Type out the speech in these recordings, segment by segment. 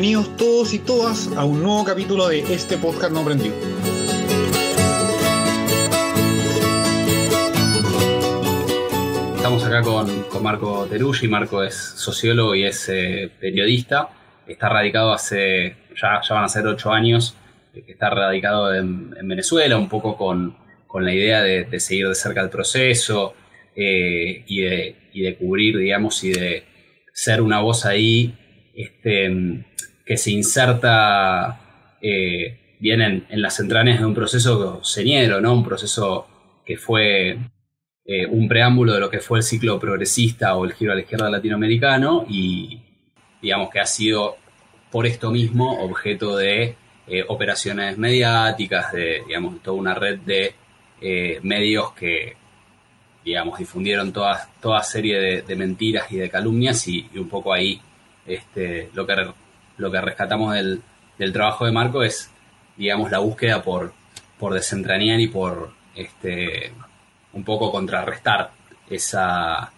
bienvenidos todos y todas a un nuevo capítulo de este podcast no aprendido. Estamos acá con, Marco Teruggi. Marco es sociólogo y es eh, periodista. Está radicado hace, ya, van a ser ocho años, eh, está radicado en, Venezuela, un poco con, la idea de, seguir de cerca el proceso eh, y, de, y de cubrir, digamos, y de ser una voz ahí este, que se inserta eh, bien en, las entrañas de un proceso señero, ¿no? Un proceso que fue eh, un preámbulo de lo que fue el ciclo progresista o el giro a la izquierda latinoamericano y digamos que ha sido por esto mismo objeto de eh, operaciones mediáticas, de digamos, toda una red de medios que digamos, difundieron toda, toda serie de, mentiras y de calumnias y, un poco ahí este, lo, que, lo que rescatamos del, trabajo de Marco es, digamos, la búsqueda por, por desentrañar y por este, un poco contrarrestar esa,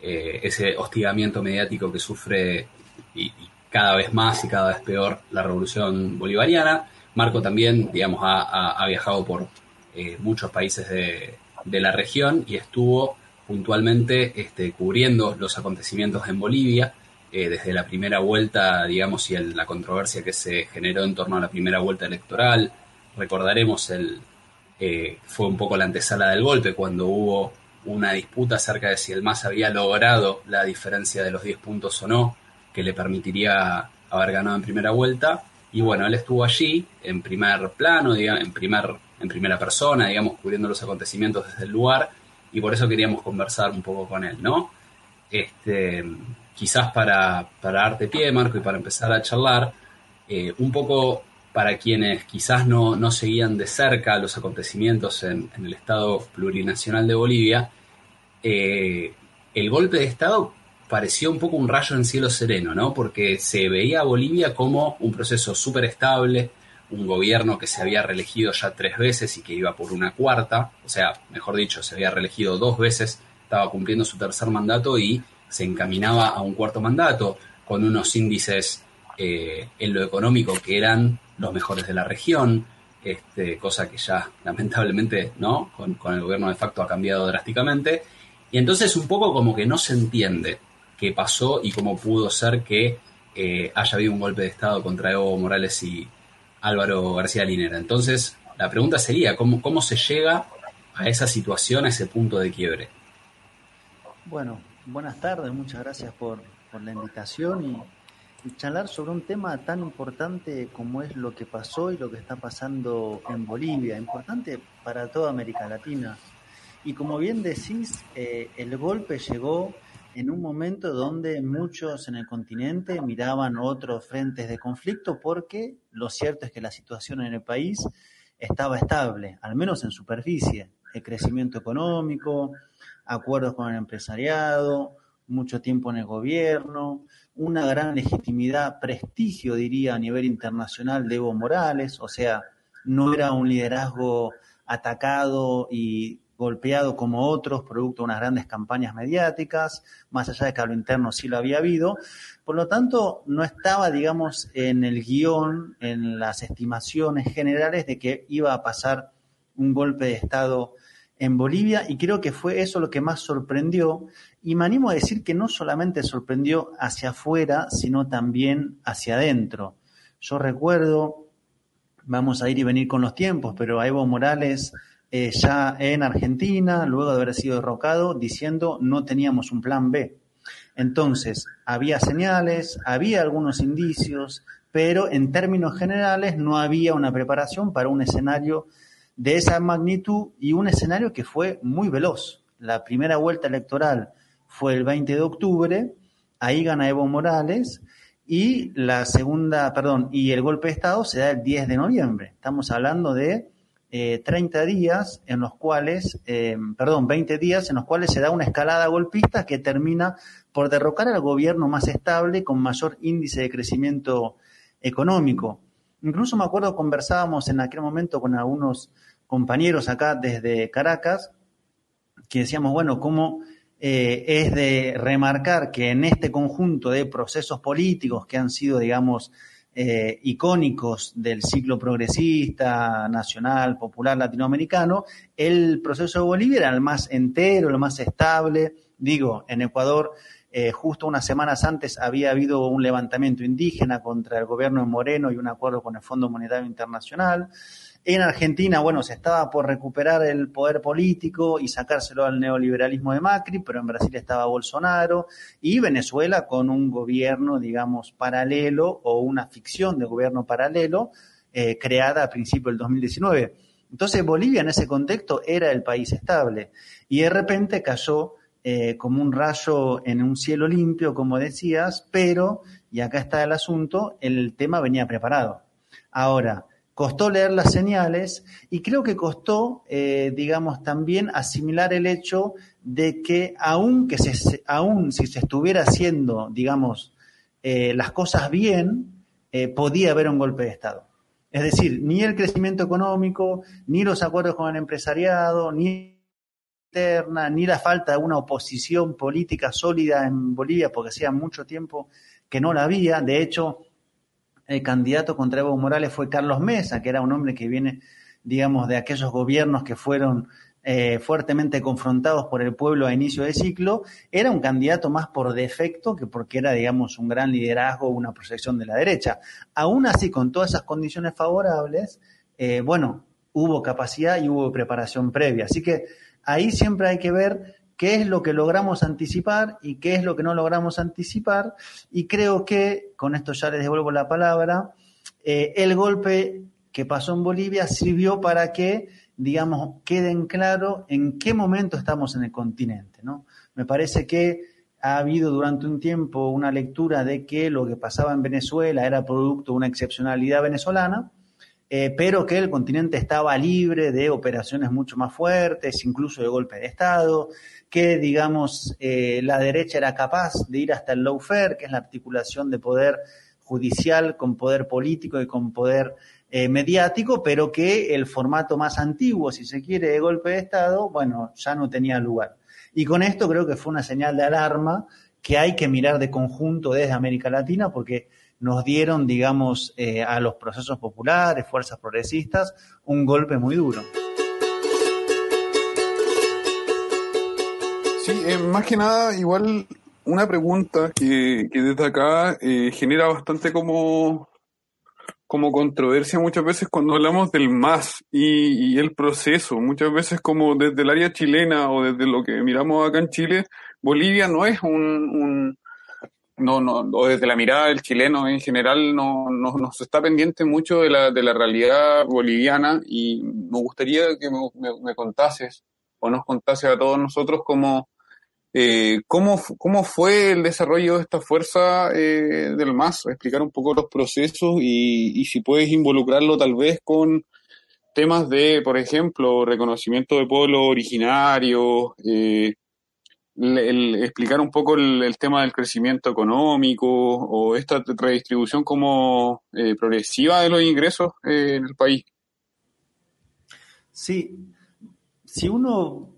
eh, ese hostigamiento mediático que sufre y, cada vez más y cada vez peor la revolución bolivariana. Marco también, digamos, ha, viajado por eh, muchos países de, de, la región y estuvo puntualmente este, cubriendo los acontecimientos en Bolivia eh, desde la primera vuelta, digamos, y la controversia que se generó en torno a la primera vuelta electoral. Recordaremos, el, eh, fue un poco la antesala del golpe, cuando hubo una disputa acerca de si el MAS había logrado la diferencia de los 10 puntos o no, que le permitiría haber ganado en primera vuelta. Y bueno, él estuvo allí en primer plano, digamos, en, primer, en primera persona, digamos, cubriendo los acontecimientos desde el lugar, y por eso queríamos conversar un poco con él, ¿no? Este, quizás para, para darte pie, Marco, y para empezar a charlar, eh, un poco para quienes quizás no, no, seguían de cerca los acontecimientos en, el Estado plurinacional de Bolivia, eh, el golpe de Estado pareció un poco un rayo en cielo sereno, ¿no? Porque se veía a Bolivia como un proceso súper estable, un gobierno que se había reelegido ya tres veces y que iba por una cuarta, o sea, mejor dicho, se había reelegido dos veces, estaba cumpliendo su tercer mandato y se encaminaba a un cuarto mandato con unos índices eh, en lo económico que eran los mejores de la región, este, cosa que ya lamentablemente no con, el gobierno de facto ha cambiado drásticamente. Y entonces un poco como que no se entiende qué pasó y cómo pudo ser que eh, haya habido un golpe de Estado contra Evo Morales y Álvaro García Linera. Entonces, la pregunta sería, ¿cómo, cómo se llega a esa situación, a ese punto de quiebre? Bueno, buenas tardes, muchas gracias por, la invitación y, charlar sobre un tema tan importante como es lo que pasó y lo que está pasando en Bolivia, importante para toda América Latina. Y como bien decís, eh, el golpe llegó en un momento donde muchos en el continente miraban otros frentes de conflicto porque lo cierto es que la situación en el país estaba estable, al menos en superficie. El crecimiento económico, acuerdos con el empresariado, mucho tiempo en el gobierno, una gran legitimidad, prestigio, diría, a nivel internacional de Evo Morales, o sea, no era un liderazgo atacado y golpeado como otros, producto de unas grandes campañas mediáticas, más allá de que a lo interno sí lo había habido. Por lo tanto, no estaba, digamos, en el guion, en las estimaciones generales de que iba a pasar un golpe de Estado en Bolivia y creo que fue eso lo que más sorprendió y me animo a decir que no solamente sorprendió hacia afuera, sino también hacia adentro. Yo recuerdo, vamos a ir y venir con los tiempos, pero a Evo Morales eh, ya en Argentina, luego de haber sido derrocado, diciendo no teníamos un plan B. Entonces, había señales, había algunos indicios, pero en términos generales no había una preparación para un escenario de esa magnitud y un escenario que fue muy veloz. La primera vuelta electoral fue el 20 de octubre, ahí gana Evo Morales y la segunda, perdón, y el golpe de Estado se da el 10 de noviembre. Estamos hablando de 30 eh, días en los cuales, eh, perdón, 20 días en los cuales se da una escalada golpista que termina por derrocar al gobierno más estable con mayor índice de crecimiento económico. Incluso me acuerdo, conversábamos en aquel momento con algunos compañeros acá desde Caracas, que decíamos, bueno, cómo eh, es de remarcar que en este conjunto de procesos políticos que han sido, digamos, eh, icónicos del ciclo progresista, nacional, popular, latinoamericano, el proceso de Bolivia era el más entero, el más estable. Digo, en Ecuador, eh, justo unas semanas antes había habido un levantamiento indígena contra el gobierno de Moreno y un acuerdo con el Fondo Monetario Internacional. En Argentina, bueno, se estaba por recuperar el poder político y sacárselo al neoliberalismo de Macri, pero en Brasil estaba Bolsonaro y Venezuela con un gobierno, digamos, paralelo o una ficción de gobierno paralelo eh, creada a principios del 2019. Entonces Bolivia en ese contexto era el país estable y de repente cayó eh, como un rayo en un cielo limpio, como decías, pero, y acá está el asunto, el tema venía preparado. Ahora, costó leer las señales y creo que costó, eh, digamos, también asimilar el hecho de que aun, que se, aun si se estuviera haciendo, digamos, eh, las cosas bien, eh, podía haber un golpe de Estado. Es decir, ni el crecimiento económico, ni los acuerdos con el empresariado, ni ni la falta de una oposición política sólida en Bolivia, porque hacía mucho tiempo que no la había. De hecho, el candidato contra Evo Morales fue Carlos Mesa, que era un hombre que viene, digamos, de aquellos gobiernos que fueron eh, fuertemente confrontados por el pueblo a inicio de ciclo, era un candidato más por defecto que porque era, digamos, un gran liderazgo, una proyección de la derecha. Aún así, con todas esas condiciones favorables, eh, bueno, hubo capacidad y hubo preparación previa. Así que ahí siempre hay que ver qué es lo que logramos anticipar y qué es lo que no logramos anticipar. Y creo que, con esto ya les devuelvo la palabra, eh, el golpe que pasó en Bolivia sirvió para que, digamos, queden claro en qué momento estamos en el continente. ¿no? Me parece que ha habido durante un tiempo una lectura de que lo que pasaba en Venezuela era producto de una excepcionalidad venezolana, eh, pero que el continente estaba libre de operaciones mucho más fuertes, incluso de golpe de Estado, que, digamos, eh, la derecha era capaz de ir hasta el lawfare, que es la articulación de poder judicial con poder político y con poder eh, mediático, pero que el formato más antiguo, si se quiere, de golpe de Estado, bueno, ya no tenía lugar. Y con esto creo que fue una señal de alarma que hay que mirar de conjunto desde América Latina, porque nos dieron, digamos, eh, a los procesos populares, fuerzas progresistas, un golpe muy duro. Sí, eh, más que nada, igual una pregunta que, desde acá eh, genera bastante como, como controversia muchas veces cuando hablamos del MAS y, el proceso. Muchas veces como desde el área chilena o desde lo que miramos acá en Chile, Bolivia no es un, no, no, o desde la mirada del chileno en general, no, no, nos está pendiente mucho de la, de la realidad boliviana y me gustaría que me, me, contases o nos contases a todos nosotros cómo, eh, ¿cómo, ¿Cómo fue el desarrollo de esta fuerza eh, del MAS? Explicar un poco los procesos y, y si puedes involucrarlo tal vez con temas de, por ejemplo, reconocimiento de pueblos originarios, eh, explicar un poco el, tema del crecimiento económico o esta redistribución como eh, progresiva de los ingresos eh, en el país. Sí, si uno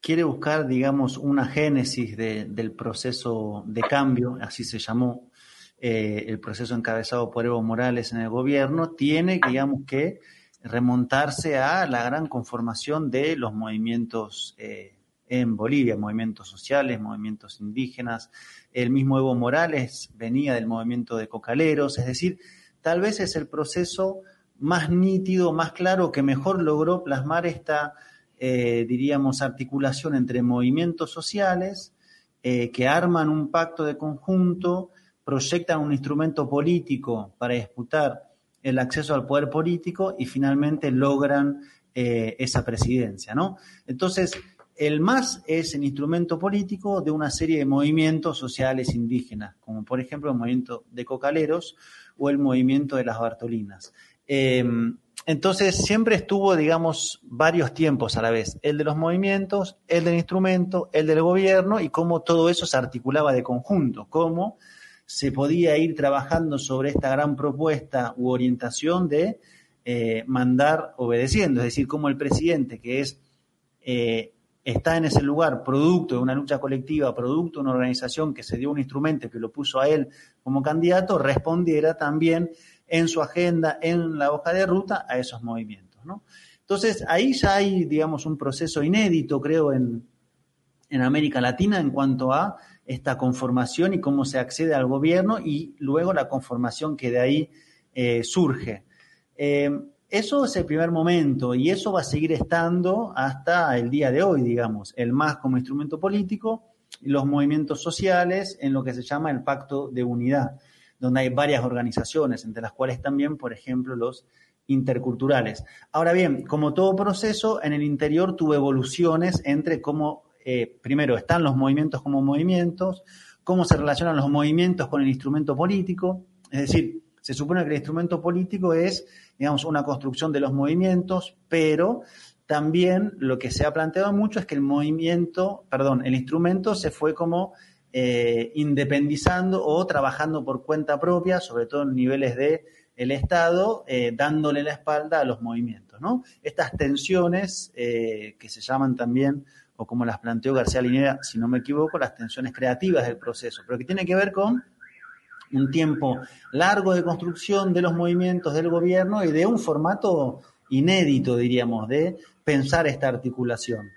quiere buscar, digamos, una génesis del proceso de cambio, así se llamó eh, el proceso encabezado por Evo Morales en el gobierno, tiene, digamos, que remontarse a la gran conformación de los movimientos en Bolivia, movimientos sociales, movimientos indígenas. El mismo Evo Morales venía del movimiento de cocaleros, es decir, tal vez es el proceso más nítido, más claro, que mejor logró plasmar esta eh, diríamos, articulación entre movimientos sociales eh, que arman un pacto de conjunto, proyectan un instrumento político para disputar el acceso al poder político y finalmente logran eh, esa presidencia, ¿no? Entonces, el MAS es el instrumento político de una serie de movimientos sociales indígenas, como por ejemplo el movimiento de cocaleros o el movimiento de las Bartolinas. Entonces siempre estuvo, digamos, varios tiempos a la vez, el de los movimientos, el del instrumento, el del gobierno y cómo todo eso se articulaba de conjunto, cómo se podía ir trabajando sobre esta gran propuesta u orientación de eh, mandar obedeciendo, es decir, cómo el presidente, que es eh, está en ese lugar producto de una lucha colectiva, producto de una organización que se dio un instrumento que lo puso a él como candidato, respondiera también en su agenda, en la hoja de ruta, a esos movimientos. ¿no? Entonces, ahí ya hay, digamos, un proceso inédito, creo, en, en América Latina en cuanto a esta conformación y cómo se accede al gobierno y luego la conformación que de ahí eh, surge. Eh, eso es el primer momento y eso va a seguir estando hasta el día de hoy, digamos, el MAS como instrumento político los movimientos sociales en lo que se llama el Pacto de Unidad, donde hay varias organizaciones, entre las cuales también, por ejemplo, los interculturales. Ahora bien, como todo proceso, en el interior tuvo evoluciones entre cómo, eh, primero, están los movimientos como movimientos, cómo se relacionan los movimientos con el instrumento político, es decir, se supone que el instrumento político es, digamos, una construcción de los movimientos, pero también lo que se ha planteado mucho es que el movimiento, perdón, el instrumento se fue como eh, independizando o trabajando por cuenta propia, sobre todo en niveles de el Estado, eh, dándole la espalda a los movimientos, ¿no? Estas tensiones eh, que se llaman también, o como las planteó García Linera, si no me equivoco, las tensiones creativas del proceso, pero que tiene que ver con un tiempo largo de construcción de los movimientos del gobierno y de un formato inédito, diríamos, de pensar esta articulación.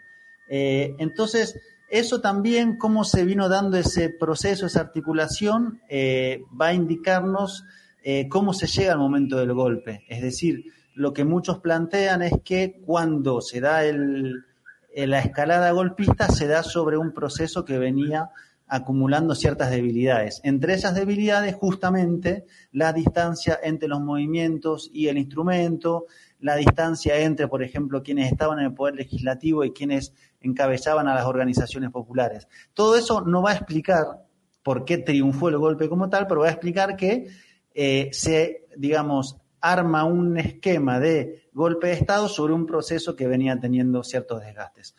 Eh, entonces, eso también, cómo se vino dando ese proceso, esa articulación, eh, va a indicarnos eh, cómo se llega al momento del golpe. Es decir, lo que muchos plantean es que cuando se da la escalada golpista, se da sobre un proceso que venía acumulando ciertas debilidades. Entre esas debilidades, justamente, la distancia entre los movimientos y el instrumento, la distancia entre, por ejemplo, quienes estaban en el poder legislativo y quienes encabezaban a las organizaciones populares. Todo eso no va a explicar por qué triunfó el golpe como tal, pero va a explicar que eh, se, digamos, arma un esquema de golpe de Estado sobre un proceso que venía teniendo ciertos desgastes.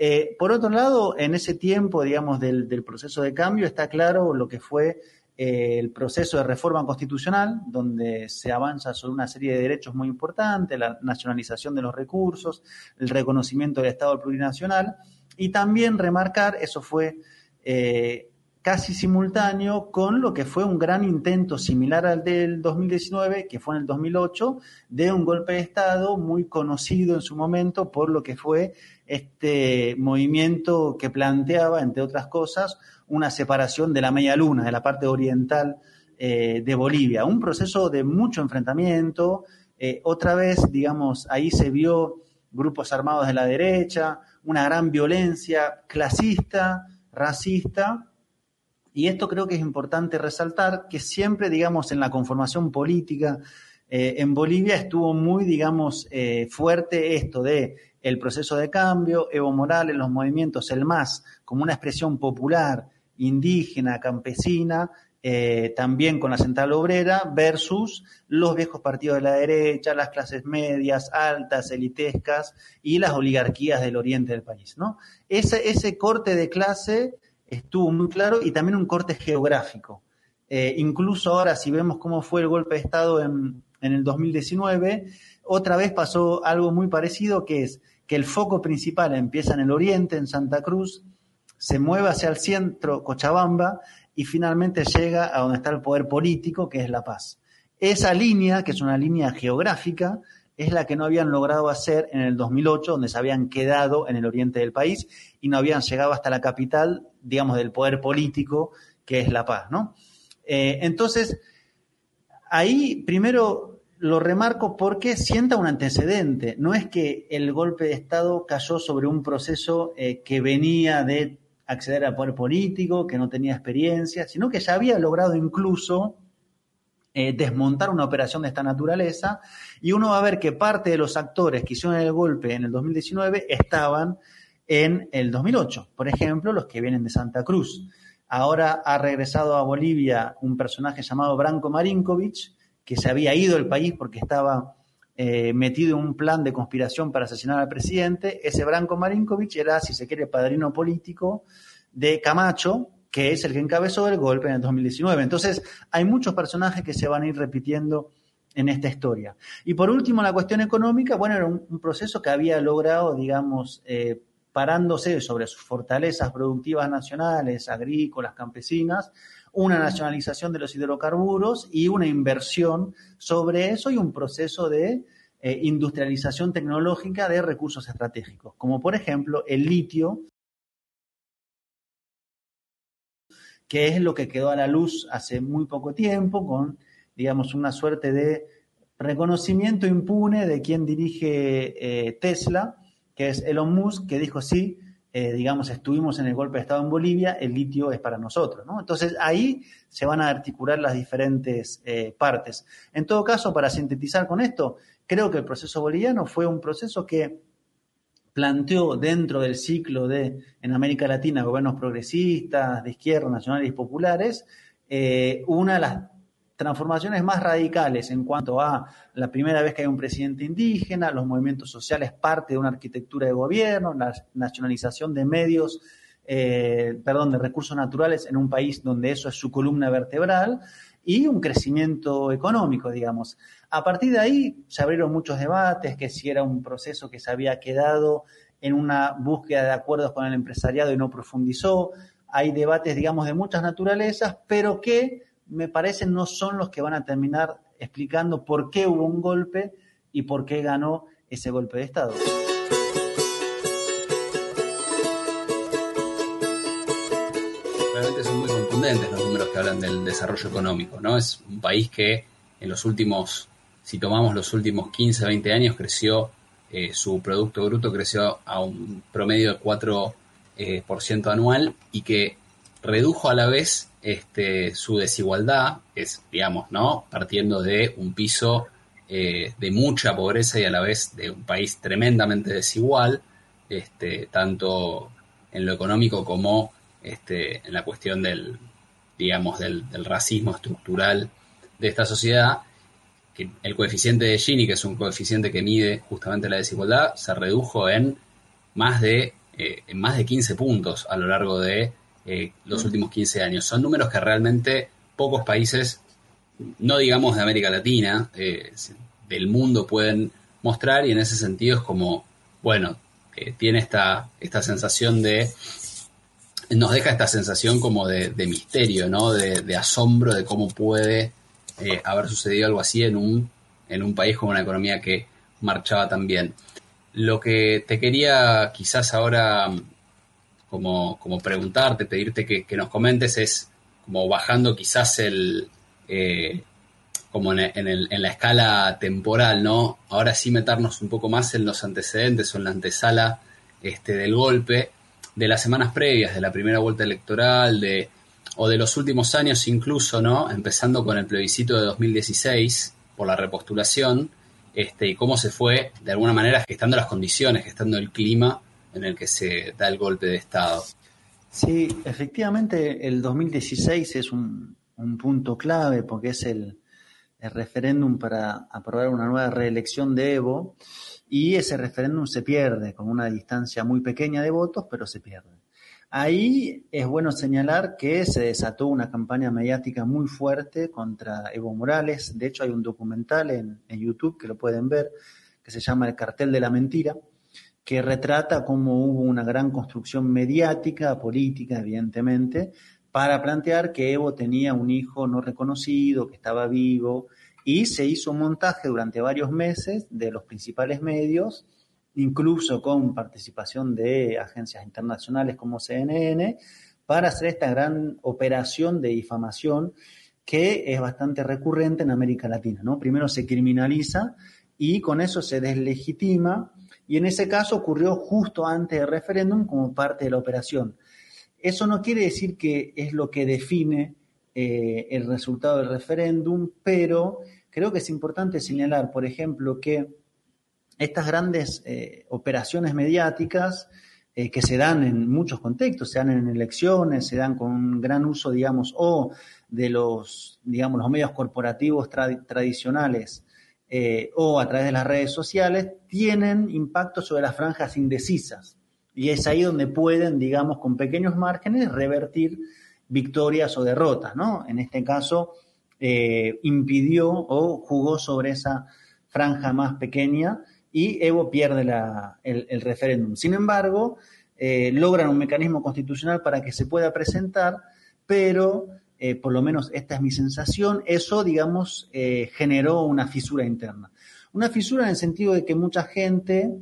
Eh, por otro lado, en ese tiempo, digamos, del, proceso de cambio, está claro lo que fue eh, el proceso de reforma constitucional, donde se avanza sobre una serie de derechos muy importantes, la nacionalización de los recursos, el reconocimiento del Estado plurinacional, y también remarcar, eso fue eh, casi simultáneo con lo que fue un gran intento similar al del 2019, que fue en el 2008, de un golpe de Estado muy conocido en su momento por lo que fue este movimiento que planteaba, entre otras cosas, una separación de la media luna, de la parte oriental eh, de Bolivia. Un proceso de mucho enfrentamiento. Eh, otra vez, digamos, ahí se vio grupos armados de la derecha, una gran violencia clasista, racista, y esto creo que es importante resaltar, que siempre, digamos, en la conformación política eh, en Bolivia estuvo muy, digamos, eh, fuerte esto de el proceso de cambio, Evo Morales, los movimientos, el MAS, como una expresión popular, indígena, campesina, eh, también con la central obrera, versus los viejos partidos de la derecha, las clases medias, altas, elitescas y las oligarquías del oriente del país. ¿no? Ese, ese corte de clase estuvo muy claro y también un corte geográfico. Eh, incluso ahora, si vemos cómo fue el golpe de Estado en, en el 2019, otra vez pasó algo muy parecido, que es que el foco principal empieza en el oriente, en Santa Cruz, se mueve hacia el centro, Cochabamba, y finalmente llega a donde está el poder político, que es La Paz. Esa línea, que es una línea geográfica, es la que no habían logrado hacer en el 2008, donde se habían quedado en el oriente del país y no habían llegado hasta la capital, digamos, del poder político, que es La Paz, ¿no? Eh, entonces, ahí primero lo remarco porque sienta un antecedente. No es que el golpe de Estado cayó sobre un proceso eh, que venía de acceder al poder político, que no tenía experiencia, sino que ya había logrado incluso eh, desmontar una operación de esta naturaleza y uno va a ver que parte de los actores que hicieron el golpe en el 2019 estaban en el 2008. Por ejemplo, los que vienen de Santa Cruz. Ahora ha regresado a Bolivia un personaje llamado Branko Marinkovic, que se había ido del país porque estaba eh, metido en un plan de conspiración para asesinar al presidente. Ese Branko Marinkovic era, si se quiere, padrino político de Camacho, que es el que encabezó el golpe en el 2019. Entonces, hay muchos personajes que se van a ir repitiendo en esta historia. Y por último, la cuestión económica, bueno, era un, proceso que había logrado, digamos, eh, parándose sobre sus fortalezas productivas nacionales, agrícolas, campesinas, una nacionalización de los hidrocarburos y una inversión sobre eso y un proceso de eh, industrialización tecnológica de recursos estratégicos, como por ejemplo el litio, que es lo que quedó a la luz hace muy poco tiempo, con, digamos, una suerte de reconocimiento impune de quien dirige eh, Tesla, que es Elon Musk, que dijo sí, eh, digamos, estuvimos en el golpe de Estado en Bolivia, el litio es para nosotros, ¿no? Entonces ahí se van a articular las diferentes eh, partes. En todo caso, para sintetizar con esto, creo que el proceso boliviano fue un proceso que planteó dentro del ciclo de, en América Latina, gobiernos progresistas, de izquierda, nacionales y populares, eh, una de las transformaciones más radicales en cuanto a la primera vez que hay un presidente indígena, los movimientos sociales parte de una arquitectura de gobierno, la nacionalización de medios, eh, perdón, de recursos naturales en un país donde eso es su columna vertebral y un crecimiento económico, digamos. A partir de ahí se abrieron muchos debates, que si era un proceso que se había quedado en una búsqueda de acuerdos con el empresariado y no profundizó. Hay debates, digamos, de muchas naturalezas, pero que me parece no son los que van a terminar explicando por qué hubo un golpe y por qué ganó ese golpe de Estado. Realmente son muy contundentes los números que hablan del desarrollo económico, ¿no? Es un país que en los últimos, si tomamos los últimos 15, 20 años, creció, eh, su Producto Bruto creció a un promedio de 4% eh, anual y que redujo a la vez este, su desigualdad, es, digamos, ¿no? Partiendo de un piso eh, de mucha pobreza y a la vez de un país tremendamente desigual, este, tanto en lo económico como este, en la cuestión del, digamos, del, racismo estructural de esta sociedad, que el coeficiente de Gini, que es un coeficiente que mide justamente la desigualdad, se redujo en más de, eh, en más de 15 puntos a lo largo de eh, los últimos 15 años. Son números que realmente pocos países, no digamos de América Latina, eh, del mundo pueden mostrar y en ese sentido es como, bueno, tiene esta, esta sensación de, nos deja esta sensación como de, misterio, ¿no? De, asombro de cómo puede haber sucedido algo así en un, en un país con una economía que marchaba tan bien. Lo que te quería quizás ahora como, como preguntarte, pedirte que, nos comentes, es como bajando quizás el, eh, como en, en, la escala temporal, ¿no? Ahora sí meternos un poco más en los antecedentes o en la antesala este, del golpe, de las semanas previas, de la primera vuelta electoral, de, o de los últimos años incluso, ¿no? Empezando con el plebiscito de 2016 por la repostulación, este, y cómo se fue, de alguna manera, gestando las condiciones, gestando el clima en el que se da el golpe de Estado. Sí, efectivamente el 2016 es un, punto clave porque es el, referéndum para aprobar una nueva reelección de Evo y ese referéndum se pierde con una distancia muy pequeña de votos, pero se pierde. Ahí es bueno señalar que se desató una campaña mediática muy fuerte contra Evo Morales. De hecho, hay un documental en, YouTube que lo pueden ver que se llama El cartel de la mentira, que retrata cómo hubo una gran construcción mediática, política, evidentemente, para plantear que Evo tenía un hijo no reconocido, que estaba vivo, y se hizo un montaje durante varios meses de los principales medios, incluso con participación de agencias internacionales como CNN, para hacer esta gran operación de difamación que es bastante recurrente en América Latina. ¿no? Primero se criminaliza y con eso se deslegitima y en ese caso ocurrió justo antes del referéndum como parte de la operación. Eso no quiere decir que es lo que define eh, el resultado del referéndum, pero creo que es importante señalar, por ejemplo, que estas grandes eh, operaciones mediáticas eh, que se dan en muchos contextos, se dan en elecciones, se dan con un gran uso, digamos, o de los, digamos, los medios corporativos tradicionales eh, o a través de las redes sociales tienen impacto sobre las franjas indecisas. Y es ahí donde pueden, digamos, con pequeños márgenes, revertir victorias o derrotas, ¿no? En este caso, impidió o jugó sobre esa franja más pequeña y Evo pierde el, referéndum. Sin embargo, eh, logran un mecanismo constitucional para que se pueda presentar, pero eh, por lo menos esta es mi sensación, eso, digamos, eh, generó una fisura interna. Una fisura en el sentido de que mucha gente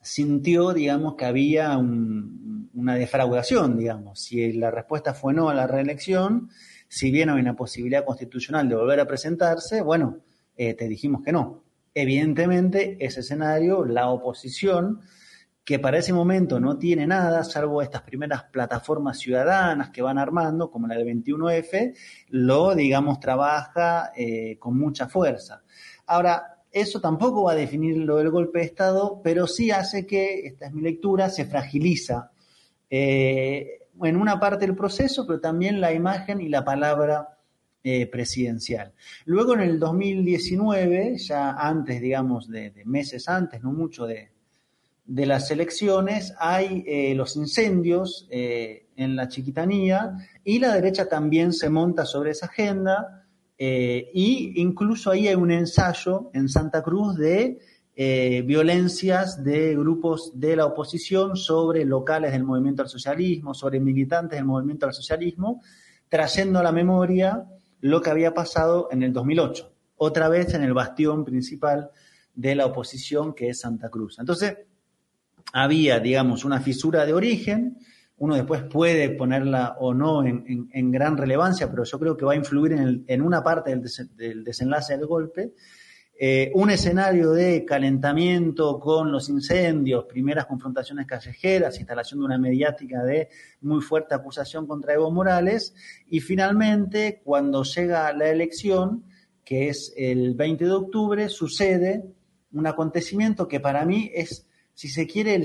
sintió, digamos, que había una defraudación, digamos. Si la respuesta fue no a la reelección, si bien hay una posibilidad constitucional de volver a presentarse, bueno, te dijimos que no. Evidentemente, ese escenario, la oposición, que para ese momento no tiene nada, salvo estas primeras plataformas ciudadanas que van armando, como la del 21F, lo, digamos, trabaja eh, con mucha fuerza. Ahora, eso tampoco va a definir lo del golpe de Estado, pero sí hace que, esta es mi lectura, se fragiliza eh, en una parte del proceso, pero también la imagen y la palabra eh, presidencial. Luego en el 2019, ya antes, digamos, de meses antes, no mucho de, de las elecciones hay eh, los incendios eh, en la chiquitanía y la derecha también se monta sobre esa agenda e incluso ahí hay un ensayo en Santa Cruz de violencias de grupos de la oposición sobre locales del movimiento al socialismo, sobre militantes del movimiento al socialismo, trayendo a la memoria lo que había pasado en el 2008, otra vez en el bastión principal de la oposición que es Santa Cruz. Entonces, había, digamos, una fisura de origen, uno después puede ponerla o no en, gran relevancia, pero yo creo que va a influir en, una parte del, desenlace del golpe. Eh, un escenario de calentamiento con los incendios, primeras confrontaciones callejeras, instalación de una mediática de muy fuerte acusación contra Evo Morales, y finalmente, cuando llega la elección, que es el 20 de octubre, sucede un acontecimiento que para mí es si se quiere,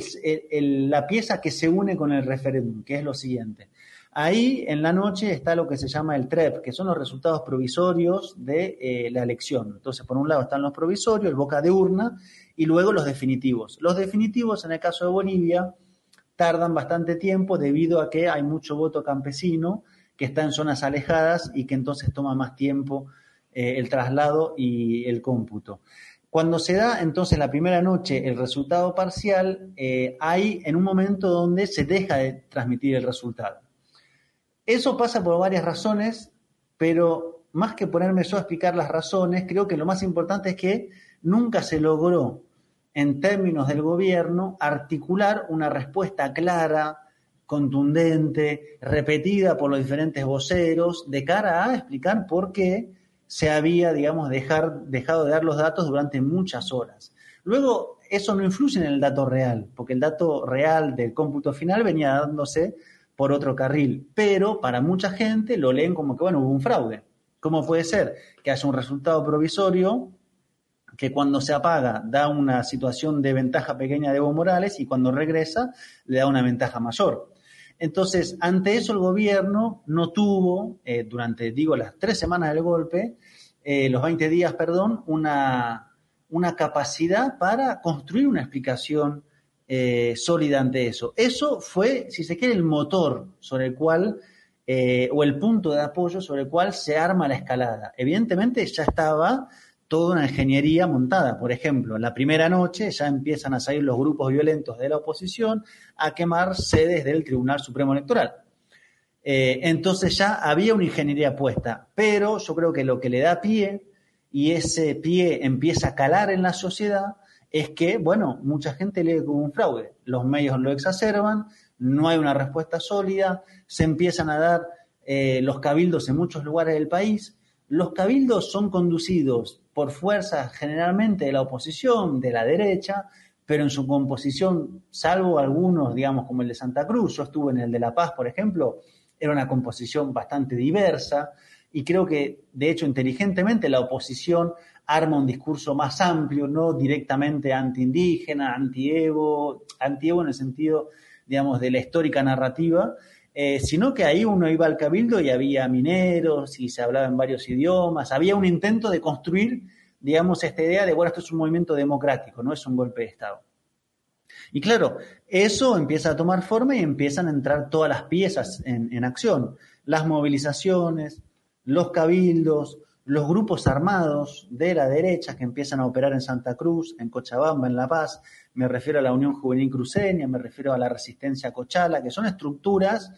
la pieza que se une con el referéndum, que es lo siguiente. Ahí en la noche está lo que se llama el TREP, que son los resultados provisorios de eh, la elección. Entonces, por un lado están los provisorios, el boca de urna, y luego los definitivos. Los definitivos, en el caso de Bolivia, tardan bastante tiempo debido a que hay mucho voto campesino que está en zonas alejadas y que entonces toma más tiempo eh, el traslado y el cómputo. Cuando se da entonces la primera noche el resultado parcial, eh, hay en un momento donde se deja de transmitir el resultado. Eso pasa por varias razones, pero más que ponerme yo a explicar las razones, creo que lo más importante es que nunca se logró, en términos del gobierno, articular una respuesta clara, contundente, repetida por los diferentes voceros, de cara a explicar por qué se había, digamos, dejar, dejado de dar los datos durante muchas horas. Luego, eso no influye en el dato real, porque el dato real del cómputo final venía dándose por otro carril, pero para mucha gente lo leen como que, bueno, hubo un fraude. ¿Cómo puede ser que haya un resultado provisorio que cuando se apaga da una situación de ventaja pequeña de Evo Morales y cuando regresa le da una ventaja mayor? Entonces, ante eso el gobierno no tuvo, eh, durante, digo, las tres semanas del golpe, eh, los 20 días, perdón, una, una, capacidad para construir una explicación eh, sólida ante eso. Eso fue, si se quiere, el motor sobre el cual, o el punto de apoyo sobre el cual se arma la escalada. Evidentemente ya estaba toda una ingeniería montada. Por ejemplo, la primera noche ya empiezan a salir los grupos violentos de la oposición a quemar sedes del Tribunal Supremo Electoral. Eh, entonces ya había una ingeniería puesta, pero yo creo que lo que le da pie y ese pie empieza a calar en la sociedad es que, bueno, mucha gente lee como un fraude. Los medios lo exacerban, no hay una respuesta sólida, se empiezan a dar eh, los cabildos en muchos lugares del país. Los cabildos son conducidos por fuerzas generalmente de la oposición, de la derecha, pero en su composición, salvo algunos, digamos, como el de Santa Cruz, yo estuve en el de La Paz, por ejemplo, era una composición bastante diversa y creo que, de hecho, inteligentemente la oposición arma un discurso más amplio, no directamente anti-indígena, anti-evo, anti-evo en el sentido, digamos, de la histórica narrativa, eh, sino que ahí uno iba al cabildo y había mineros y se hablaba en varios idiomas, había un intento de construir, digamos, esta idea de, bueno, esto es un movimiento democrático, no es un golpe de Estado. Y claro, eso empieza a tomar forma y empiezan a entrar todas las piezas en, en acción, las movilizaciones, los cabildos, los grupos armados de la derecha que empiezan a operar en Santa Cruz, en Cochabamba, en La Paz, me refiero a la Unión Juvenil Cruceña, me refiero a la Resistencia Cochala, que son estructuras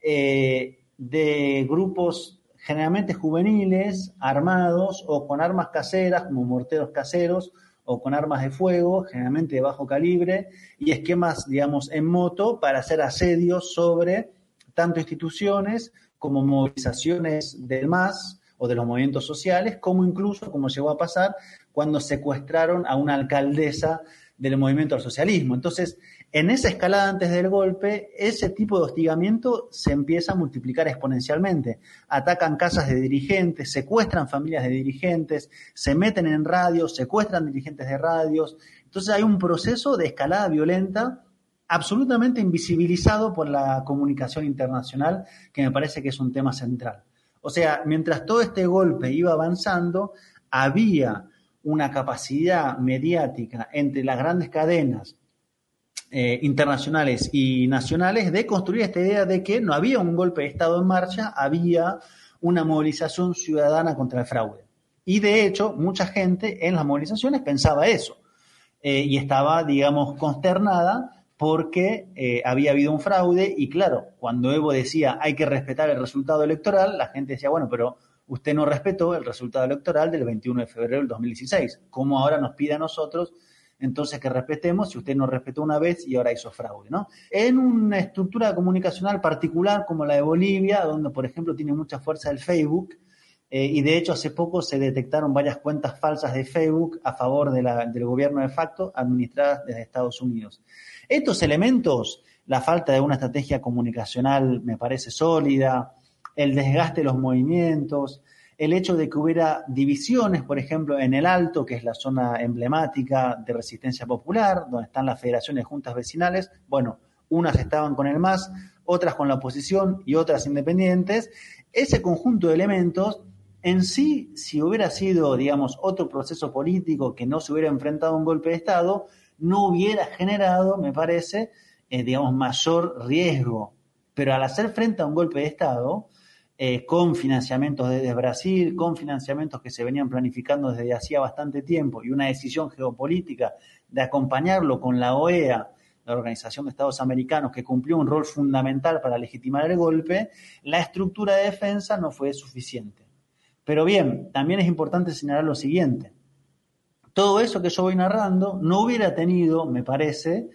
eh, de grupos generalmente juveniles, armados o con armas caseras, como morteros caseros, o con armas de fuego, generalmente de bajo calibre, y esquemas, digamos, en moto para hacer asedios sobre tanto instituciones como movilizaciones del MAS o de los movimientos sociales, como incluso, como llegó a pasar, cuando secuestraron a una alcaldesa del movimiento al socialismo. Entonces, en esa escalada antes del golpe, ese tipo de hostigamiento se empieza a multiplicar exponencialmente. Atacan casas de dirigentes, secuestran familias de dirigentes, se meten en radios, secuestran dirigentes de radios. Entonces hay un proceso de escalada violenta absolutamente invisibilizado por la comunicación internacional, que me parece que es un tema central. O sea, mientras todo este golpe iba avanzando, había una capacidad mediática entre las grandes cadenas eh, internacionales y nacionales de construir esta idea de que no había un golpe de Estado en marcha, había una movilización ciudadana contra el fraude. Y de hecho, mucha gente en las movilizaciones pensaba eso eh, y estaba, digamos, consternada porque eh, había habido un fraude y claro, cuando Evo decía hay que respetar el resultado electoral, la gente decía, bueno, pero usted no respetó el resultado electoral del 21 de febrero del 2016, ¿cómo ahora nos pide a nosotros entonces que respetemos si usted no respetó una vez y ahora hizo fraude, ¿no? En una estructura comunicacional particular como la de Bolivia, donde por ejemplo tiene mucha fuerza el Facebook, eh, y de hecho hace poco se detectaron varias cuentas falsas de Facebook a favor del gobierno de facto administradas desde Estados Unidos. Estos elementos, la falta de una estrategia comunicacional me parece sólida, el desgaste de los movimientos, el hecho de que hubiera divisiones, por ejemplo, en el Alto, que es la zona emblemática de resistencia popular, donde están las federaciones juntas vecinales, bueno, unas estaban con el MAS, otras con la oposición y otras independientes. Ese conjunto de elementos en sí, si hubiera sido, digamos, otro proceso político que no se hubiera enfrentado a un golpe de Estado, no hubiera generado, me parece, eh, digamos, mayor riesgo. Pero al hacer frente a un golpe de Estado, eh, con financiamientos desde Brasil, con financiamientos que se venían planificando desde hacía bastante tiempo y una decisión geopolítica de acompañarlo con la OEA, la Organización de Estados Americanos, que cumplió un rol fundamental para legitimar el golpe, la estructura de defensa no fue suficiente. Pero bien, también es importante señalar lo siguiente. Todo eso que yo voy narrando no hubiera tenido, me parece,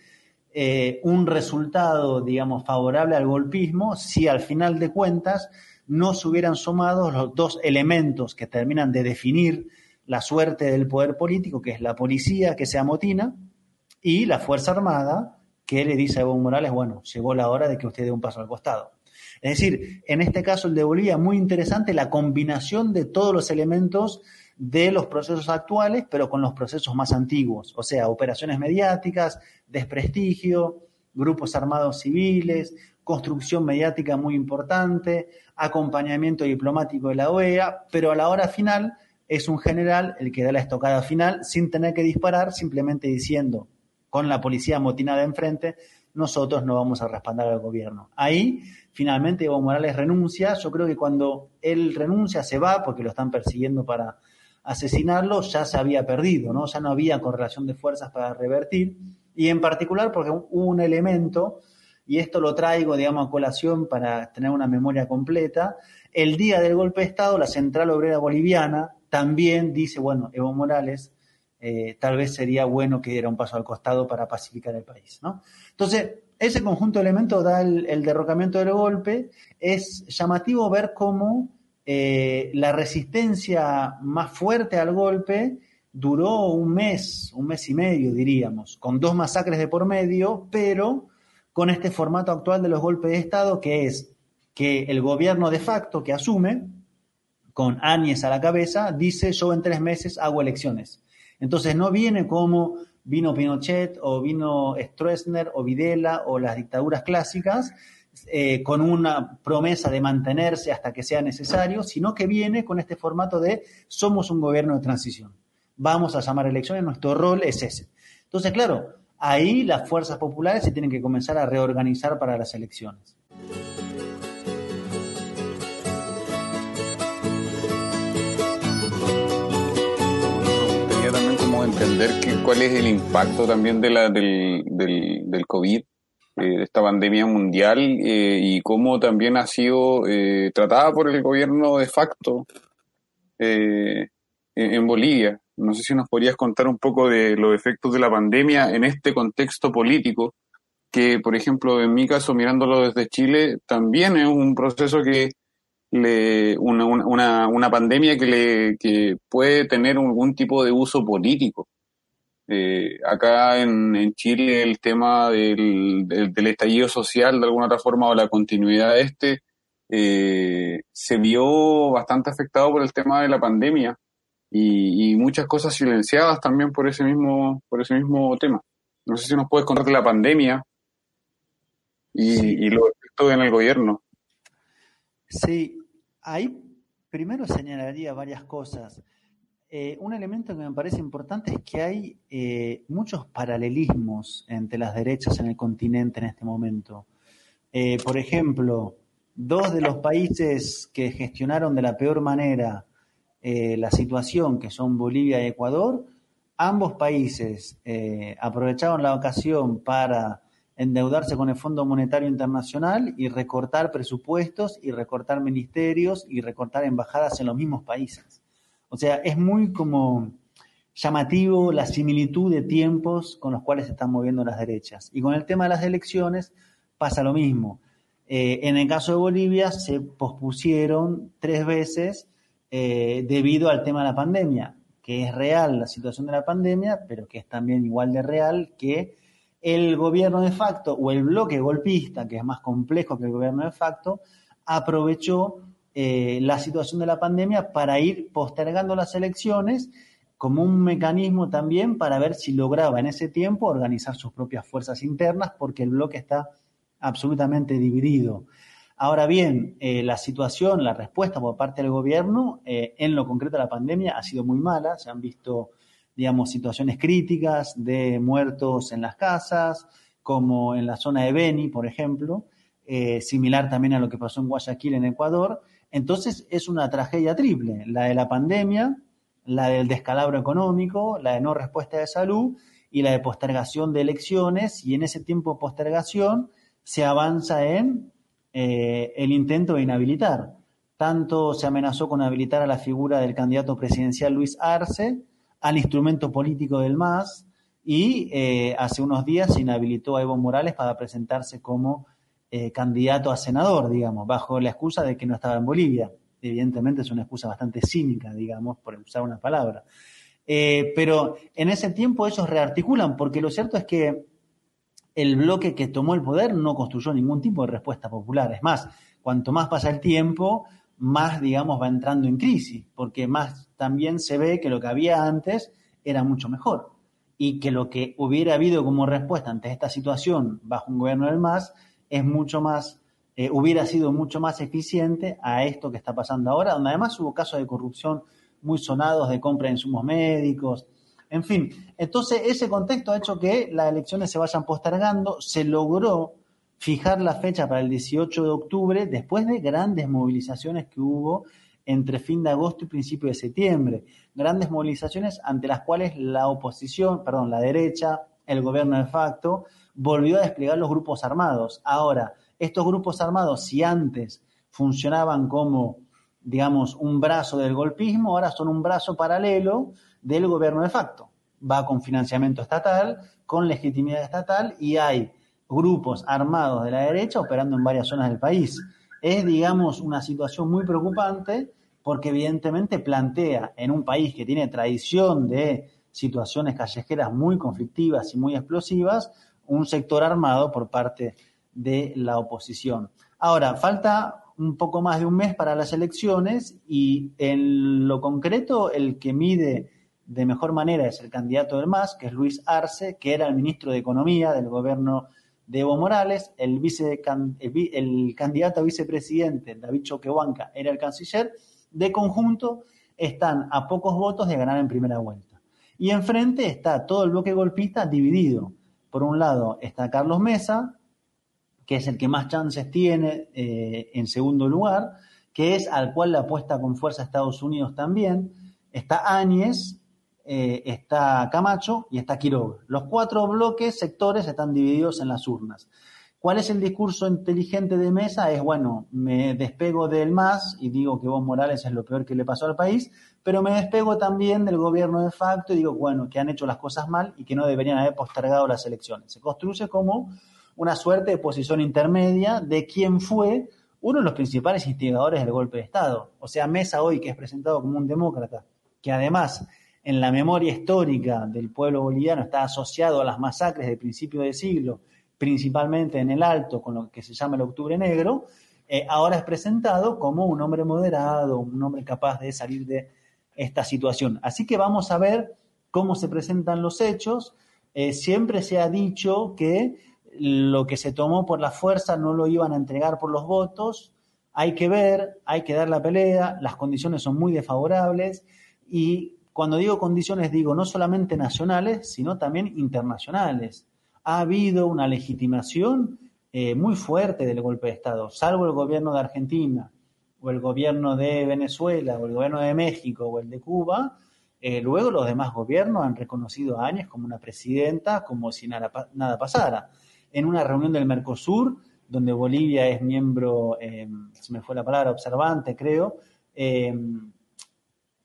eh, un resultado, digamos, favorable al golpismo si al final de cuentas no se hubieran sumado los dos elementos que terminan de definir la suerte del poder político, que es la policía que se amotina y la Fuerza Armada que le dice a Evo Morales, bueno, llegó la hora de que usted dé un paso al costado. Es decir, en este caso el de Bolivia, muy interesante la combinación de todos los elementos de los procesos actuales, pero con los procesos más antiguos, o sea, operaciones mediáticas, desprestigio, grupos armados civiles, construcción mediática muy importante, acompañamiento diplomático de la OEA, pero a la hora final es un general el que da la estocada final sin tener que disparar, simplemente diciendo con la policía motinada enfrente, nosotros no vamos a respaldar al gobierno. Ahí, finalmente, Evo Morales renuncia. Yo creo que cuando él renuncia, se va porque lo están persiguiendo para asesinarlo, ya se había perdido, ¿no? Ya no había correlación de fuerzas para revertir. Y en particular porque hubo un elemento y esto lo traigo, digamos, a colación para tener una memoria completa. El día del golpe de Estado, la Central Obrera Boliviana también dice, bueno, Evo Morales, eh, tal vez sería bueno que diera un paso al costado para pacificar el país, ¿no? Entonces, ese conjunto de elementos da el, derrocamiento del golpe. Es llamativo ver cómo eh, la resistencia más fuerte al golpe duró un mes, un mes y medio, diríamos, con dos masacres de por medio, pero con este formato actual de los golpes de Estado, que es que el gobierno de facto que asume, con Áñez a la cabeza, dice yo en tres meses hago elecciones. Entonces no viene como vino Pinochet o vino Stroessner o Videla o las dictaduras clásicas, eh, con una promesa de mantenerse hasta que sea necesario, sino que viene con este formato de somos un gobierno de transición. Vamos a llamar elecciones, nuestro rol es ese. Entonces, claro, ahí las fuerzas populares se tienen que comenzar a reorganizar para las elecciones. Entender cuál es el impacto también de la, del, del COVID de esta pandemia mundial y cómo también ha sido tratada por el gobierno de facto en Bolivia. No sé si nos podrías contar un poco de los efectos de la pandemia en este contexto político, que por ejemplo en mi caso mirándolo desde Chile también es un proceso que le, una, una, una pandemia que, le, que puede tener algún tipo de uso político. Eh, acá en, en, Chile el tema del, del, estallido social de alguna otra forma o la continuidad de este eh, se vio bastante afectado por el tema de la pandemia y, muchas cosas silenciadas también por ese mismo, por ese mismo tema. No sé si nos puedes contar de la pandemia y, y los efectos en el gobierno. Sí, ahí primero señalaría varias cosas. Eh, un elemento que me parece importante es que hay eh, muchos paralelismos entre las derechas en el continente en este momento. Eh, por ejemplo, dos de los países que gestionaron de la peor manera la situación, que son Bolivia y Ecuador, ambos países aprovecharon la ocasión para endeudarse con el Fondo Monetario Internacional y recortar presupuestos y recortar ministerios y recortar embajadas en los mismos países. O sea, es muy como llamativo la similitud de tiempos con los cuales se están moviendo las derechas. Y con el tema de las elecciones pasa lo mismo. Eh, en el caso de Bolivia se pospusieron tres veces eh, debido al tema de la pandemia, que es real la situación de la pandemia, pero que es también igual de real que el gobierno de facto o el bloque golpista, que es más complejo que el gobierno de facto, aprovechó eh, la situación de la pandemia para ir postergando las elecciones como un mecanismo también para ver si lograba en ese tiempo organizar sus propias fuerzas internas, porque el bloque está absolutamente dividido. Ahora bien, eh, la situación, la respuesta por parte del gobierno eh, en lo concreto a la pandemia ha sido muy mala. Se han visto, digamos, situaciones críticas de muertos en las casas, como en la zona de Beni, por ejemplo, eh, similar también a lo que pasó en Guayaquil, en Ecuador. Entonces es una tragedia triple, la de la pandemia, la del descalabro económico, la de no respuesta de salud y la de postergación de elecciones. Y en ese tiempo de postergación se avanza en eh, el intento de inhabilitar. Tanto se amenazó con habilitar a la figura del candidato presidencial Luis Arce, al instrumento político del MAS, y eh, hace unos días se inhabilitó a Evo Morales para presentarse como eh, candidato a senador, digamos, bajo la excusa de que no estaba en Bolivia. Evidentemente es una excusa bastante cínica, digamos, por usar una palabra. pero en ese tiempo ellos rearticulan, porque lo cierto es que el bloque que tomó el poder no construyó ningún tipo de respuesta popular. Es más, cuanto más pasa el tiempo, más, digamos, va entrando en crisis, porque más también se ve que lo que había antes era mucho mejor y que lo que hubiera habido como respuesta ante esta situación bajo un gobierno del MAS es mucho más, eh, hubiera sido mucho más eficiente a esto que está pasando ahora, donde además hubo casos de corrupción muy sonados de compra de insumos médicos, en fin, entonces ese contexto ha hecho que las elecciones se vayan postergando. Se logró fijar la fecha para el 18 de octubre después de grandes movilizaciones que hubo entre fin de agosto y principio de septiembre. Grandes movilizaciones ante las cuales la oposición, perdón, la derecha, el gobierno de facto, volvió a desplegar los grupos armados. Ahora, estos grupos armados, si antes funcionaban como, digamos, un brazo del golpismo, ahora son un brazo paralelo del gobierno de facto. Va con financiamiento estatal, con legitimidad estatal y hay grupos armados de la derecha operando en varias zonas del país. Es, digamos, una situación muy preocupante porque evidentemente plantea en un país que tiene tradición de situaciones callejeras muy conflictivas y muy explosivas, un sector armado por parte de la oposición. Ahora, falta un poco más de un mes para las elecciones y en lo concreto el que mide de mejor manera es el candidato del MAS, que es Luis Arce, que era el ministro de Economía del gobierno de Evo Morales, el, vice, el, candidato a vicepresidente, David Choquehuanca, era el canciller, de conjunto están a pocos votos de ganar en primera vuelta. Y enfrente está todo el bloque golpista dividido. Por un lado está Carlos Mesa, que es el que más chances tiene eh, en segundo lugar, que es al cual le apuesta con fuerza Estados Unidos también. Está Áñez, eh, está Camacho y está Quiroga. Los cuatro bloques, sectores, están divididos en las urnas. ¿Cuál es el discurso inteligente de Mesa? Es, bueno, me despego del MAS y digo que Evo Morales es lo peor que le pasó al país, pero me despego también del gobierno de facto y digo, bueno, que han hecho las cosas mal y que no deberían haber postergado las elecciones. Se construye como una suerte de posición intermedia de quién fue uno de los principales instigadores del golpe de Estado. O sea, Mesa hoy, que es presentado como un demócrata, que además en la memoria histórica del pueblo boliviano está asociado a las masacres del principio del siglo, principalmente en el Alto, con lo que se llama el Octubre Negro, eh, ahora es presentado como un hombre moderado, un hombre capaz de salir de esta situación. Así que vamos a ver cómo se presentan los hechos. Eh, siempre se ha dicho que lo que se tomó por la fuerza no lo iban a entregar por los votos. Hay que ver, hay que dar la pelea, las condiciones son muy desfavorables y cuando digo condiciones digo no solamente nacionales, sino también internacionales ha habido una legitimación eh, muy fuerte del golpe de Estado, salvo el gobierno de Argentina o el gobierno de Venezuela o el gobierno de México o el de Cuba, eh, luego los demás gobiernos han reconocido a Áñez como una presidenta, como si nada, pasara. En una reunión del Mercosur, donde Bolivia es miembro, eh, se me fue la palabra, observante, creo,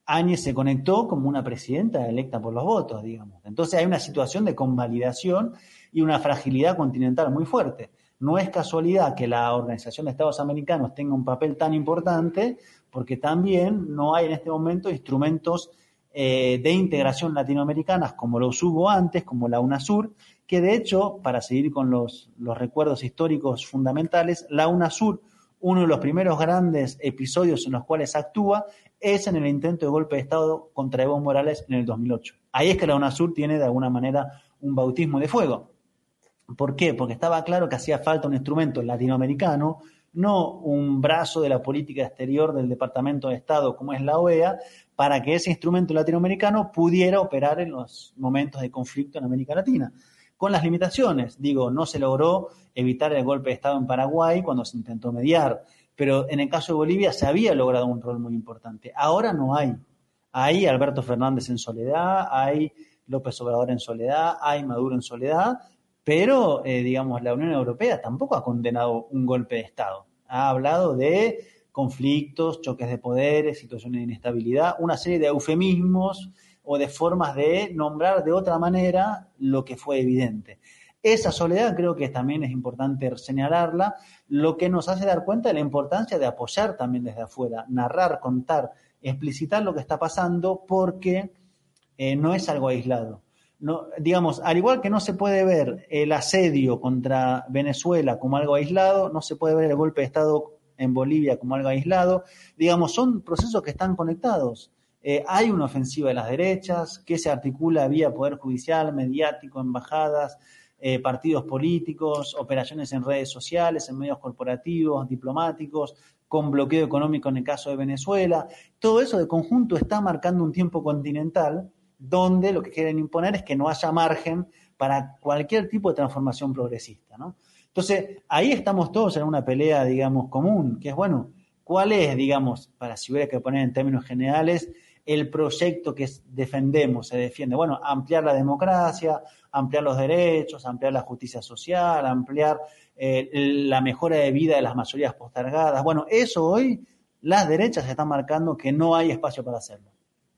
Áñez se conectó como una presidenta electa por los votos, digamos. Entonces hay una situación de convalidación y una fragilidad continental muy fuerte. No es casualidad que la Organización de Estados Americanos tenga un papel tan importante, porque también no hay en este momento instrumentos eh, de integración latinoamericanas como los hubo antes, como la UNASUR, que de hecho, para seguir con los, los recuerdos históricos fundamentales, la UNASUR, uno de los primeros grandes episodios en los cuales actúa, es en el intento de golpe de Estado contra Evo Morales en el 2008. Ahí es que la UNASUR tiene de alguna manera un bautismo de fuego. ¿Por qué? Porque estaba claro que hacía falta un instrumento latinoamericano, no un brazo de la política exterior del Departamento de Estado como es la OEA, para que ese instrumento latinoamericano pudiera operar en los momentos de conflicto en América Latina. Con las limitaciones, digo, no se logró evitar el golpe de Estado en Paraguay cuando se intentó mediar, pero en el caso de Bolivia se había logrado un rol muy importante. Ahora no hay. Hay Alberto Fernández en soledad, hay López Obrador en soledad, hay Maduro en soledad, pero, eh, digamos, la Unión Europea tampoco ha condenado un golpe de Estado. Ha hablado de conflictos, choques de poderes, situaciones de inestabilidad, una serie de eufemismos o de formas de nombrar de otra manera lo que fue evidente. Esa soledad creo que también es importante señalarla, lo que nos hace dar cuenta de la importancia de apoyar también desde afuera, narrar, contar, explicitar lo que está pasando, porque eh, no es algo aislado no, digamos, al igual que no se puede ver el asedio contra Venezuela como algo aislado, no se puede ver el golpe de Estado en Bolivia como algo aislado, digamos, son procesos que están conectados. Eh, hay una ofensiva de las derechas que se articula vía Poder Judicial, mediático, embajadas, eh, partidos políticos, operaciones en redes sociales, en medios corporativos, diplomáticos, con bloqueo económico en el caso de Venezuela. Todo eso de conjunto está marcando un tiempo continental donde lo que quieren imponer es que no haya margen para cualquier tipo de transformación progresista. Entonces, ahí estamos todos en una pelea, digamos, común, que es, bueno, ¿cuál es, digamos, para si hubiera que poner en términos generales, el proyecto que defendemos, se defiende? Bueno, ampliar la democracia, ampliar los derechos, ampliar la justicia social, ampliar eh, la mejora de vida de las mayorías postergadas. Bueno, eso hoy las derechas están marcando que no hay espacio para hacerlo.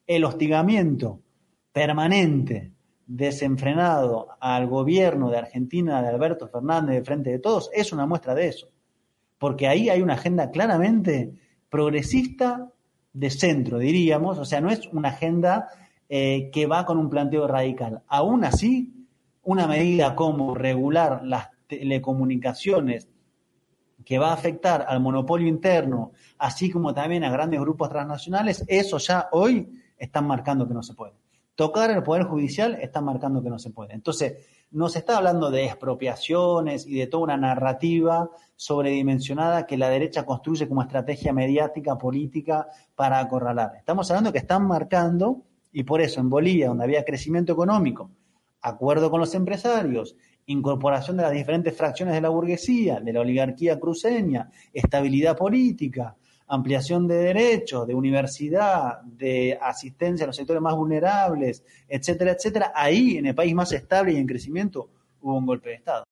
El hostigamiento permanente, desenfrenado al gobierno de Argentina de Alberto Fernández de frente de todos, es una muestra de eso. Porque ahí hay una agenda claramente progresista de centro, diríamos, o sea, no es una agenda eh, que va con un planteo radical. Aún así, una medida como regular las telecomunicaciones que va a afectar al monopolio interno, así como también a grandes grupos transnacionales, eso ya hoy están marcando que no se puede tocar el Poder Judicial está marcando que no se puede. Entonces, no se está hablando de expropiaciones y de toda una narrativa sobredimensionada que la derecha construye como estrategia mediática, política, para acorralar. Estamos hablando que están marcando, y por eso en Bolivia, donde había crecimiento económico, acuerdo con los empresarios, incorporación de las diferentes fracciones de la burguesía, de la oligarquía cruceña, estabilidad política, ampliación de derechos, de universidad, de asistencia a los sectores más vulnerables, etcétera, etcétera, ahí en el país más estable y en crecimiento hubo un golpe de Estado.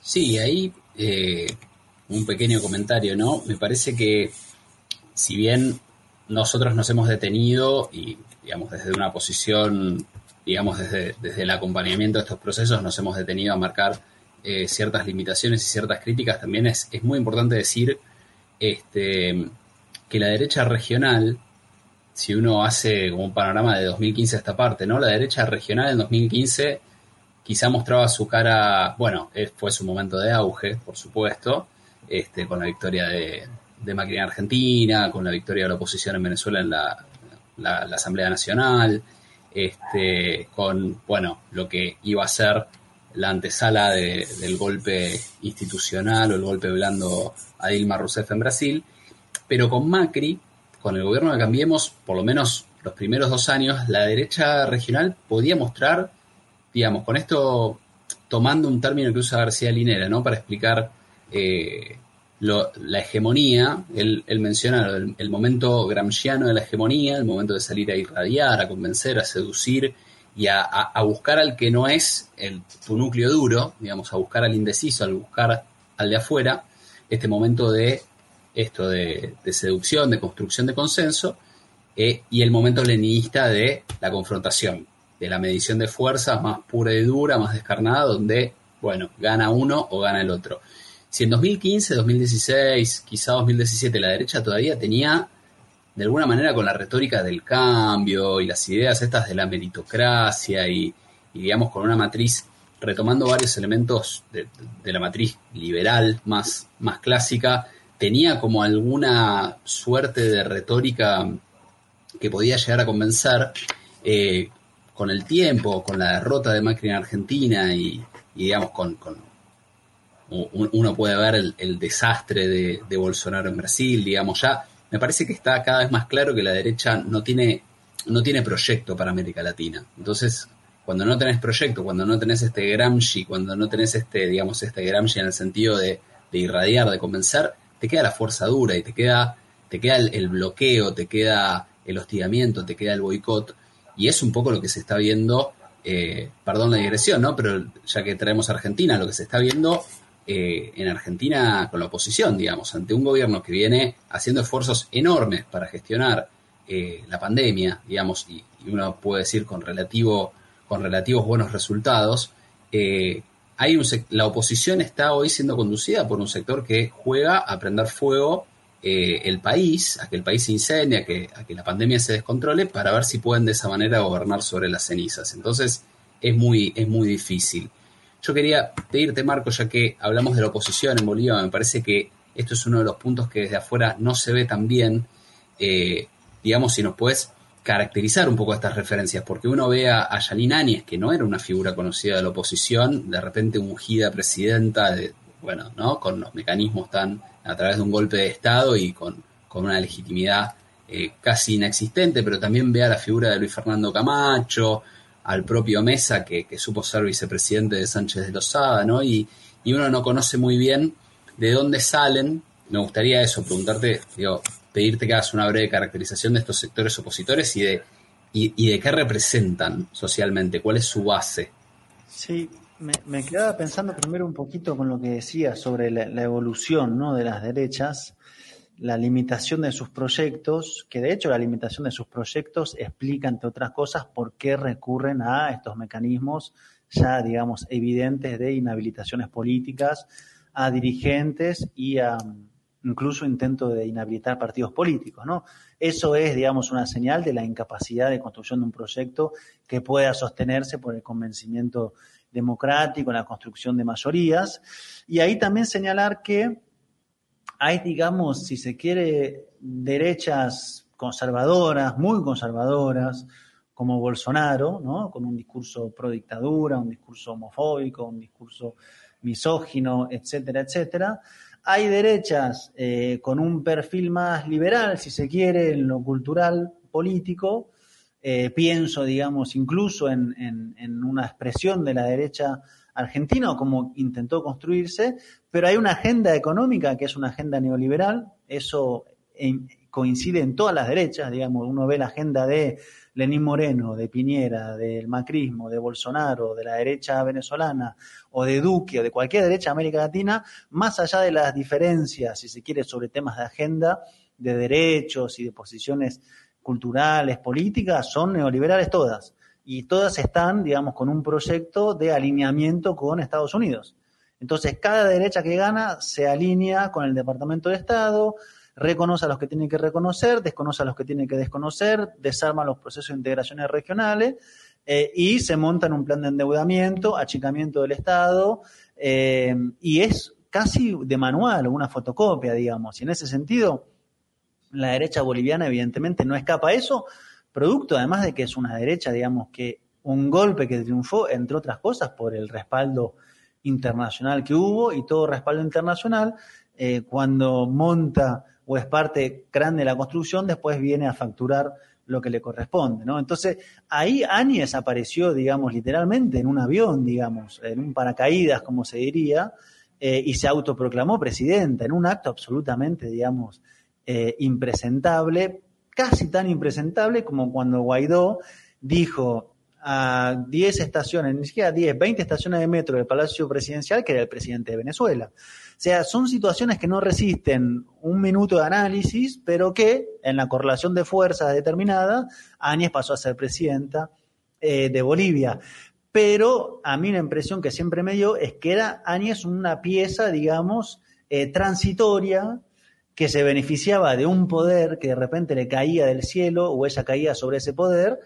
Sí, ahí eh, un pequeño comentario, ¿no? Me parece que si bien nosotros nos hemos detenido y, digamos, desde una posición, digamos, desde, desde el acompañamiento de estos procesos nos hemos detenido a marcar eh, ciertas limitaciones y ciertas críticas, también es, es muy importante decir este, que la derecha regional, si uno hace como un panorama de 2015 a esta parte, ¿no? La derecha regional en 2015 quizá mostraba su cara, bueno, fue su momento de auge, por supuesto, este, con la victoria de, de Macri en Argentina, con la victoria de la oposición en Venezuela en la, la, Asamblea Nacional, este, con, bueno, lo que iba a ser la antesala del golpe institucional o el golpe blando a Dilma Rousseff en Brasil, pero con Macri, con el gobierno de Cambiemos, por lo menos los primeros dos años, la derecha regional podía mostrar, digamos, con esto tomando un término que usa García Linera, ¿no? Para explicar eh, la hegemonía, él, menciona el, momento gramsciano de la hegemonía, el momento de salir a irradiar, a convencer, a seducir y a, buscar al que no es el, tu núcleo duro, digamos, a buscar al indeciso, al buscar al de afuera, este momento de esto de, seducción, de construcción de consenso, eh, y el momento leninista de la confrontación, de la medición de fuerzas más pura y dura, más descarnada, donde, bueno, gana uno o gana el otro. Si en 2015, 2016, quizá 2017 la derecha todavía tenía, de alguna manera, con la retórica del cambio y las ideas estas de la meritocracia y, digamos, con una matriz, retomando varios elementos de, la matriz liberal más, más clásica, tenía como alguna suerte de retórica que podía llegar a convencer, eh, con el tiempo, con la derrota de Macri en Argentina y, digamos, con, uno puede ver el, desastre de, Bolsonaro en Brasil, digamos, ya me parece que está cada vez más claro que la derecha no tiene, no tiene proyecto para América Latina. Entonces, cuando no tenés proyecto, cuando no tenés este Gramsci, cuando no tenés este, digamos, este Gramsci en el sentido de, irradiar, de convencer, te queda la fuerza dura y te queda, te queda el, bloqueo, te queda el hostigamiento, te queda el boicot. Y es un poco lo que se está viendo, eh, perdón la digresión, ¿no? Pero ya que traemos a Argentina, lo que se está viendo eh, en Argentina con la oposición, digamos, ante un gobierno que viene haciendo esfuerzos enormes para gestionar eh, la pandemia, digamos, y, uno puede decir con, relativo, con relativos buenos resultados, eh, hay la oposición está hoy siendo conducida por un sector que juega a prender fuego el país, a que el país se incendie, a que, a que la pandemia se descontrole, para ver si pueden de esa manera gobernar sobre las cenizas. Entonces, es muy, es muy difícil. Yo quería pedirte, Marco, ya que hablamos de la oposición en Bolivia, me parece que esto es uno de los puntos que desde afuera no se ve tan bien. Eh, digamos, si nos puedes caracterizar un poco estas referencias, porque uno ve a, a Áñez, que no era una figura conocida de la oposición, de repente ungida presidenta, de, bueno, ¿no? Con los mecanismos tan a través de un golpe de Estado y con, una legitimidad eh, casi inexistente, pero también ve a la figura de Luis Fernando Camacho, al propio Mesa, que, supo ser vicepresidente de Sánchez de Lozada, ¿no? Y, uno no conoce muy bien de dónde salen. Me gustaría eso, preguntarte, digo, pedirte que hagas una breve caracterización de estos sectores opositores y de, y, de qué representan socialmente, cuál es su base. Sí, me, quedaba pensando primero un poquito con lo que decía sobre la, la evolución ¿no? de las derechas la limitación de sus proyectos, que de hecho la limitación de sus proyectos explica, entre otras cosas, por qué recurren a estos mecanismos ya, digamos, evidentes de inhabilitaciones políticas a dirigentes y a incluso intento de inhabilitar partidos políticos, ¿no? Eso es, digamos, una señal de la incapacidad de construcción de un proyecto que pueda sostenerse por el convencimiento democrático, la construcción de mayorías. Y ahí también señalar que hay, digamos, si se quiere, derechas conservadoras, muy conservadoras, como Bolsonaro, ¿no? con un discurso pro dictadura, un discurso homofóbico, un discurso misógino, etcétera, etcétera. Hay derechas eh, con un perfil más liberal, si se quiere, en lo cultural, político. Eh, pienso, digamos, incluso en, en, una expresión de la derecha argentina o como intentó construirse, pero hay una agenda económica que es una agenda neoliberal, eso coincide en todas las derechas, digamos, uno ve la agenda de Lenín Moreno, de Piñera, del macrismo, de Bolsonaro, de la derecha venezolana o de Duque o de cualquier derecha de América Latina, más allá de las diferencias, si se quiere, sobre temas de agenda, de derechos y de posiciones culturales, políticas, son neoliberales todas. Y todas están, digamos, con un proyecto de alineamiento con Estados Unidos. Entonces, cada derecha que gana se alinea con el Departamento de Estado, reconoce a los que tiene que reconocer, desconoce a los que tiene que desconocer, desarma los procesos de integraciones regionales eh, y se monta en un plan de endeudamiento, achicamiento del Estado, eh, y es casi de manual, una fotocopia, digamos. Y en ese sentido, la derecha boliviana evidentemente no escapa a eso, producto además de que es una derecha, digamos, que un golpe que triunfó, entre otras cosas, por el respaldo internacional que hubo y todo respaldo internacional, eh, cuando monta o es parte grande de la construcción, después viene a facturar lo que le corresponde, ¿no? Entonces, ahí Áñez apareció, digamos, literalmente en un avión, digamos, en un paracaídas, como se diría, eh, y se autoproclamó presidenta, en un acto absolutamente, digamos, eh, impresentable, casi tan impresentable como cuando Guaidó dijo a 10 estaciones, ni siquiera 10, 20 estaciones de metro del Palacio Presidencial, que era el presidente de Venezuela. O sea, son situaciones que no resisten un minuto de análisis, pero que en la correlación de fuerzas determinada, Áñez pasó a ser presidenta eh, de Bolivia. Pero a mí la impresión que siempre me dio es que era Áñez una pieza, digamos, eh, transitoria, que se beneficiaba de un poder que de repente le caía del cielo o ella caía sobre ese poder,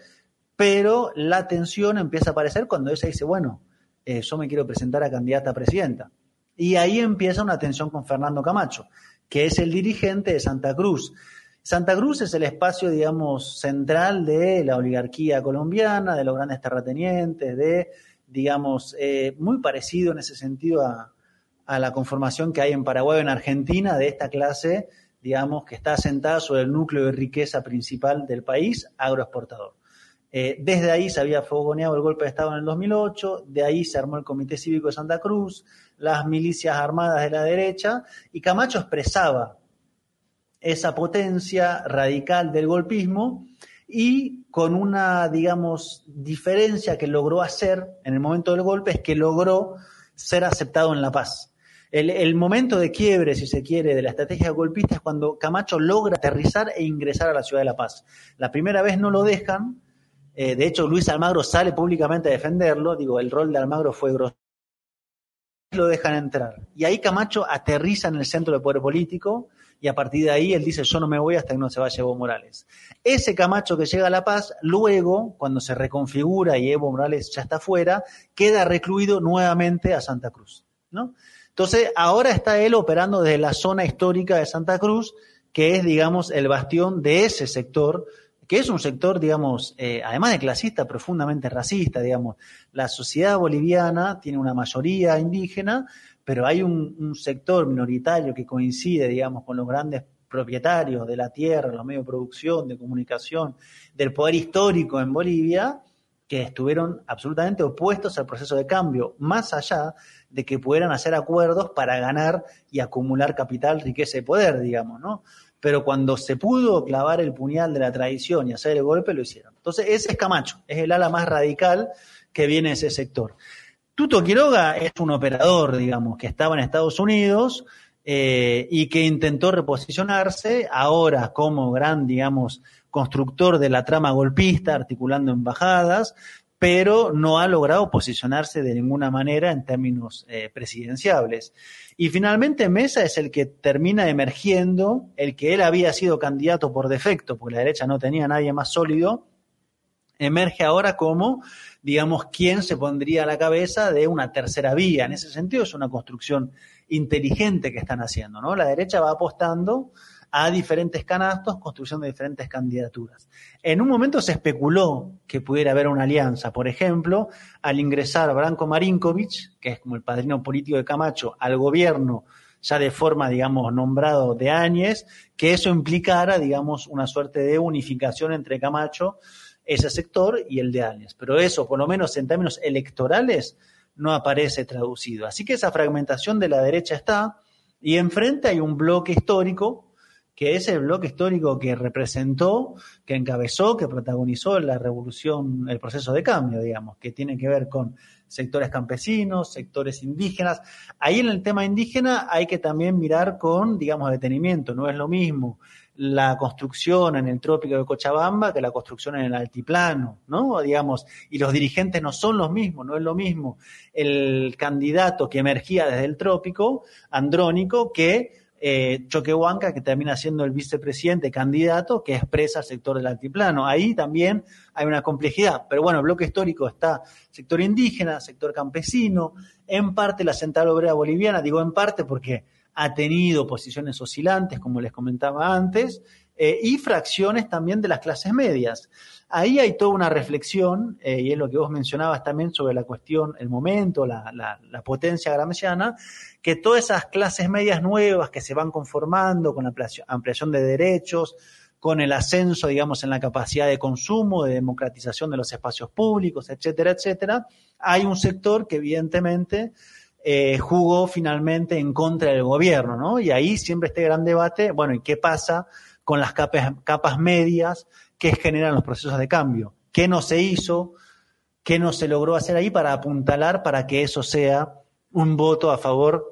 pero la tensión empieza a aparecer cuando ella dice, bueno, eh, yo me quiero presentar a candidata a presidenta. Y ahí empieza una tensión con Fernando Camacho, que es el dirigente de Santa Cruz. Santa Cruz es el espacio, digamos, central de la oligarquía colombiana, de los grandes terratenientes, de, digamos, eh, muy parecido en ese sentido a, la conformación que hay en Paraguay o en Argentina de esta clase, digamos, que está asentada sobre el núcleo de riqueza principal del país, agroexportador. Eh, desde ahí se había fogoneado el golpe de Estado en el 2008, de ahí se armó el Comité Cívico de Santa Cruz, las milicias armadas de la derecha, y Camacho expresaba esa potencia radical del golpismo y con una, digamos, diferencia que logró hacer en el momento del golpe es que logró ser aceptado en la paz. El, momento de quiebre, si se quiere, de la estrategia golpista es cuando Camacho logra aterrizar e ingresar a la ciudad de La Paz. La primera vez no lo dejan, eh, de hecho, Luis Almagro sale públicamente a defenderlo. Digo, el rol de Almagro fue grosero. Lo dejan entrar. Y ahí Camacho aterriza en el centro del poder político y a partir de ahí él dice, yo no me voy hasta que no se vaya Evo Morales. Ese Camacho que llega a La Paz, luego, cuando se reconfigura y Evo Morales ya está fuera, queda recluido nuevamente a Santa Cruz. ¿no? Entonces, ahora está él operando desde la zona histórica de Santa Cruz, que es, digamos, el bastión de ese sector que es un sector, digamos, eh, además de clasista, profundamente racista, digamos. La sociedad boliviana tiene una mayoría indígena, pero hay un, sector minoritario que coincide, digamos, con los grandes propietarios de la tierra, los medios de producción, de comunicación, del poder histórico en Bolivia, que estuvieron absolutamente opuestos al proceso de cambio, más allá de que pudieran hacer acuerdos para ganar y acumular capital, riqueza y poder, digamos, ¿no? pero cuando se pudo clavar el puñal de la tradición y hacer el golpe, lo hicieron. Entonces, ese es Camacho, es el ala más radical que viene de ese sector. Tuto Quiroga es un operador, digamos, que estaba en Estados Unidos eh, y que intentó reposicionarse ahora como gran, digamos, constructor de la trama golpista, articulando embajadas, pero no ha logrado posicionarse de ninguna manera en términos eh, presidenciables. Y finalmente Mesa es el que termina emergiendo, el que él había sido candidato por defecto, porque la derecha no tenía a nadie más sólido, emerge ahora como, digamos, quien se pondría a la cabeza de una tercera vía. En ese sentido es una construcción inteligente que están haciendo, ¿no? La derecha va apostando a diferentes canastos, construcción de diferentes candidaturas. En un momento se especuló que pudiera haber una alianza, por ejemplo, al ingresar Branko Marinkovic, que es como el padrino político de Camacho, al gobierno ya de forma, digamos, nombrado de Áñez, que eso implicara, digamos, una suerte de unificación entre Camacho, ese sector, y el de Áñez. Pero eso, por lo menos en términos electorales, no aparece traducido. Así que esa fragmentación de la derecha está, y enfrente hay un bloque histórico que es el bloque histórico que representó, que encabezó, que protagonizó la revolución, el proceso de cambio, digamos, que tiene que ver con sectores campesinos, sectores indígenas. Ahí en el tema indígena hay que también mirar con, digamos, detenimiento, no es lo mismo la construcción en el trópico de Cochabamba que la construcción en el altiplano, ¿no? Digamos, y los dirigentes no son los mismos, no es lo mismo el candidato que emergía desde el trópico, andrónico, que eh, Choquehuanca, que termina siendo el vicepresidente candidato que expresa el sector del altiplano. Ahí también hay una complejidad. Pero bueno, el bloque histórico está sector indígena, sector campesino, en parte la Central Obrera Boliviana, digo en parte porque ha tenido posiciones oscilantes, como les comentaba antes, eh, y fracciones también de las clases medias. Ahí hay toda una reflexión, eh, y es lo que vos mencionabas también sobre la cuestión, el momento, la, potencia gramsciana, que todas esas clases medias nuevas que se van conformando con la ampliación de derechos, con el ascenso, digamos, en la capacidad de consumo, de democratización de los espacios públicos, etcétera, etcétera, hay un sector que evidentemente eh, jugó finalmente en contra del gobierno, ¿no? Y ahí siempre este gran debate, bueno, ¿y qué pasa con las capas medias que generan los procesos de cambio? ¿Qué no se hizo? ¿Qué no se logró hacer ahí para apuntalar para que eso sea un voto a favor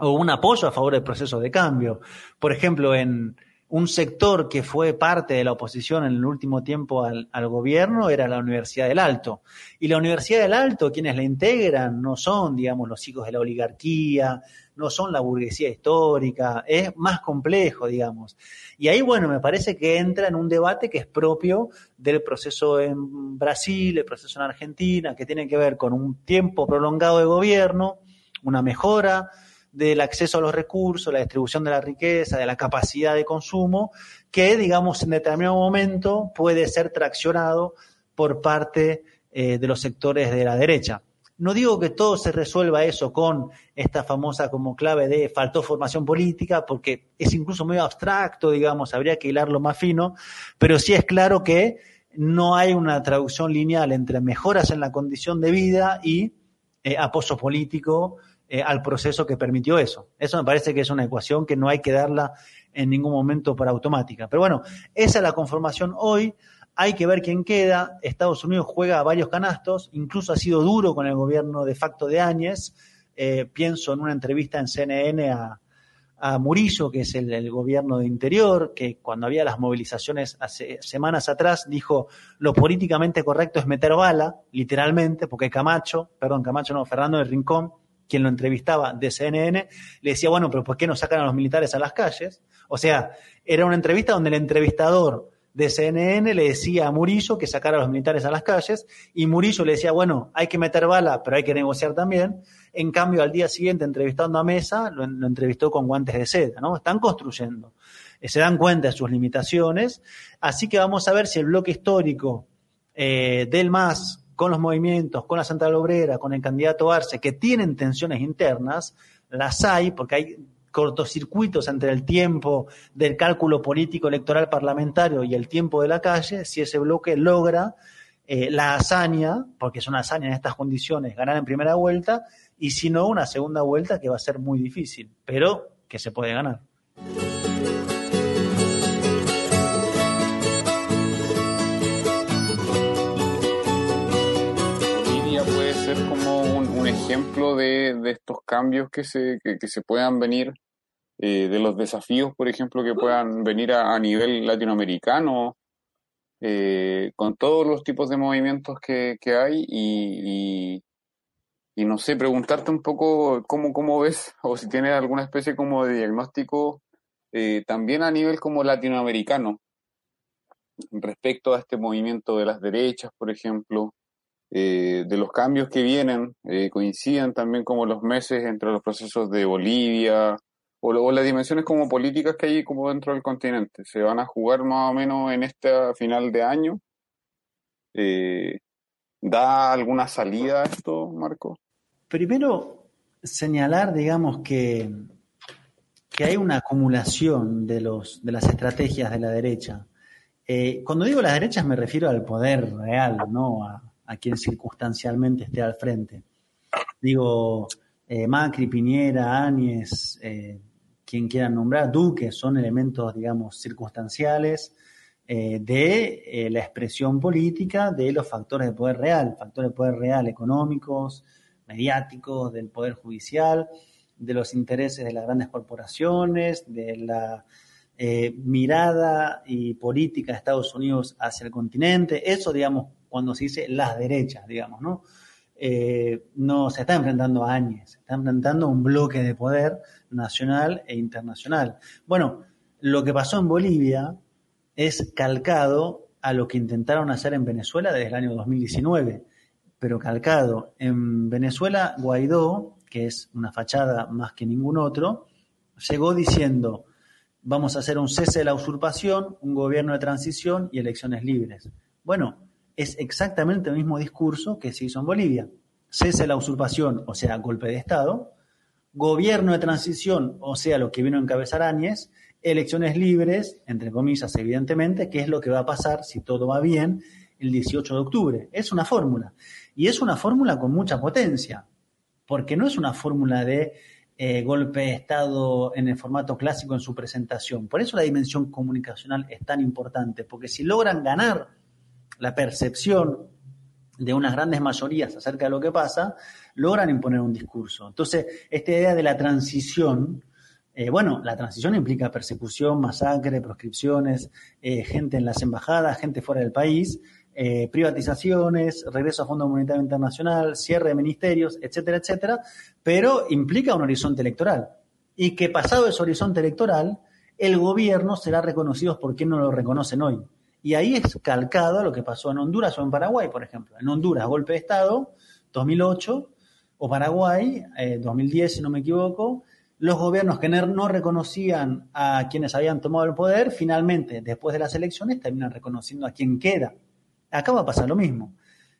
o un apoyo a favor del proceso de cambio? Por ejemplo, en, un sector que fue parte de la oposición en el último tiempo al, gobierno era la Universidad del Alto. Y la Universidad del Alto, quienes la integran, no son, digamos, los hijos de la oligarquía, no son la burguesía histórica, es más complejo, digamos. Y ahí, bueno, me parece que entra en un debate que es propio del proceso en Brasil, el proceso en Argentina, que tiene que ver con un tiempo prolongado de gobierno, una mejora del acceso a los recursos, la distribución de la riqueza, de la capacidad de consumo, que, digamos, en determinado momento puede ser traccionado por parte eh, de los sectores de la derecha. No digo que todo se resuelva eso con esta famosa como clave de faltó formación política, porque es incluso medio abstracto, digamos, habría que hilarlo más fino, pero sí es claro que no hay una traducción lineal entre mejoras en la condición de vida y eh, apoyo político eh, al proceso que permitió eso. Eso me parece que es una ecuación que no hay que darla en ningún momento por automática. Pero bueno, esa es la conformación hoy. Hay que ver quién queda. Estados Unidos juega varios canastos, incluso ha sido duro con el gobierno de facto de Áñez. Eh, pienso en una entrevista en CNN a, Murillo, que es el, gobierno de Interior, que cuando había las movilizaciones hace semanas atrás dijo lo políticamente correcto es meter bala, literalmente, porque Camacho, perdón, Camacho no, Fernando del Rincón, quien lo entrevistaba de CNN, le decía, bueno, pero ¿por qué no sacan a los militares a las calles? O sea, era una entrevista donde el entrevistador de CNN le decía a Murillo que sacara a los militares a las calles y Murillo le decía, bueno, hay que meter bala, pero hay que negociar también. En cambio, al día siguiente, entrevistando a Mesa, lo, entrevistó con guantes de seda, ¿no? Están construyendo. Eh, se dan cuenta de sus limitaciones. Así que vamos a ver si el bloque histórico eh, del MAS con los movimientos, con la Central Obrera, con el candidato Arce, que tienen tensiones internas, las hay, porque hay cortocircuitos entre el tiempo del cálculo político electoral parlamentario y el tiempo de la calle, si ese bloque logra eh, la hazaña, porque es una hazaña en estas condiciones, ganar en primera vuelta, y si no, una segunda vuelta que va a ser muy difícil, pero que se puede ganar. como un, ejemplo de, estos cambios que se, que, se puedan venir, eh, de los desafíos, por ejemplo, que puedan venir a, nivel latinoamericano, eh, con todos los tipos de movimientos que, hay y, y, no sé, preguntarte un poco cómo, cómo ves o si tienes alguna especie como de diagnóstico eh, también a nivel como latinoamericano respecto a este movimiento de las derechas, por ejemplo, eh, de los cambios que vienen coinciden también como los meses entre los procesos de Bolivia o, las dimensiones como políticas que hay como dentro del continente. Se van a jugar más o menos en este final de año. Eh, ¿Da alguna salida a esto, Marco? Primero, señalar, digamos, que, que hay una acumulación de, los, de las estrategias de la derecha. cuando digo las derechas me refiero al poder real, no a, quien circunstancialmente esté al frente. Digo, eh, Macri, Piñera, Áñez, eh, quien quieran nombrar, Duque, son elementos, digamos, circunstanciales eh, de eh, la expresión política de los factores de poder real, factores de poder real económicos, mediáticos, del poder judicial, de los intereses de las grandes corporaciones, de la eh, mirada y política de Estados Unidos hacia el continente. Eso, digamos, cuando se dice las derechas, digamos, ¿no? No se está enfrentando a Áñez, se está enfrentando a un bloque de poder nacional e internacional. Bueno, lo que pasó en Bolivia es calcado a lo que intentaron hacer en Venezuela desde el año 2019, pero calcado. En Venezuela, Guaidó, que es una fachada más que ningún otro, llegó diciendo, vamos a hacer un cese de la usurpación, un gobierno de transición y elecciones libres. Bueno, es exactamente el mismo discurso que se hizo en Bolivia. Cese la usurpación, o sea, golpe de Estado, gobierno de transición, o sea, lo que vino a encabezar Áñez, elecciones libres, entre comillas, evidentemente, que es lo que va a pasar, si todo va bien, el 18 de octubre. Es una fórmula. Y es una fórmula con mucha potencia, porque no es una fórmula de eh, golpe de Estado en el formato clásico en su presentación. Por eso la dimensión comunicacional es tan importante, porque si logran ganar la percepción de unas grandes mayorías acerca de lo que pasa, logran imponer un discurso. Entonces, esta idea de la transición, eh, bueno, la transición implica persecución, masacre, proscripciones, eh, gente en las embajadas, gente fuera del país, eh, privatizaciones, regreso a Fondo Monetario Internacional, cierre de ministerios, etcétera, etcétera, pero implica un horizonte electoral. Y que pasado ese horizonte electoral, el gobierno será reconocido por quien no lo reconocen hoy. Y ahí es calcado lo que pasó en Honduras o en Paraguay, por ejemplo. En Honduras, golpe de Estado, 2008, o Paraguay, 2010, si no me equivoco, los gobiernos que no reconocían a quienes habían tomado el poder, finalmente, después de las elecciones, terminan reconociendo a quien queda. Acá va a pasar lo mismo.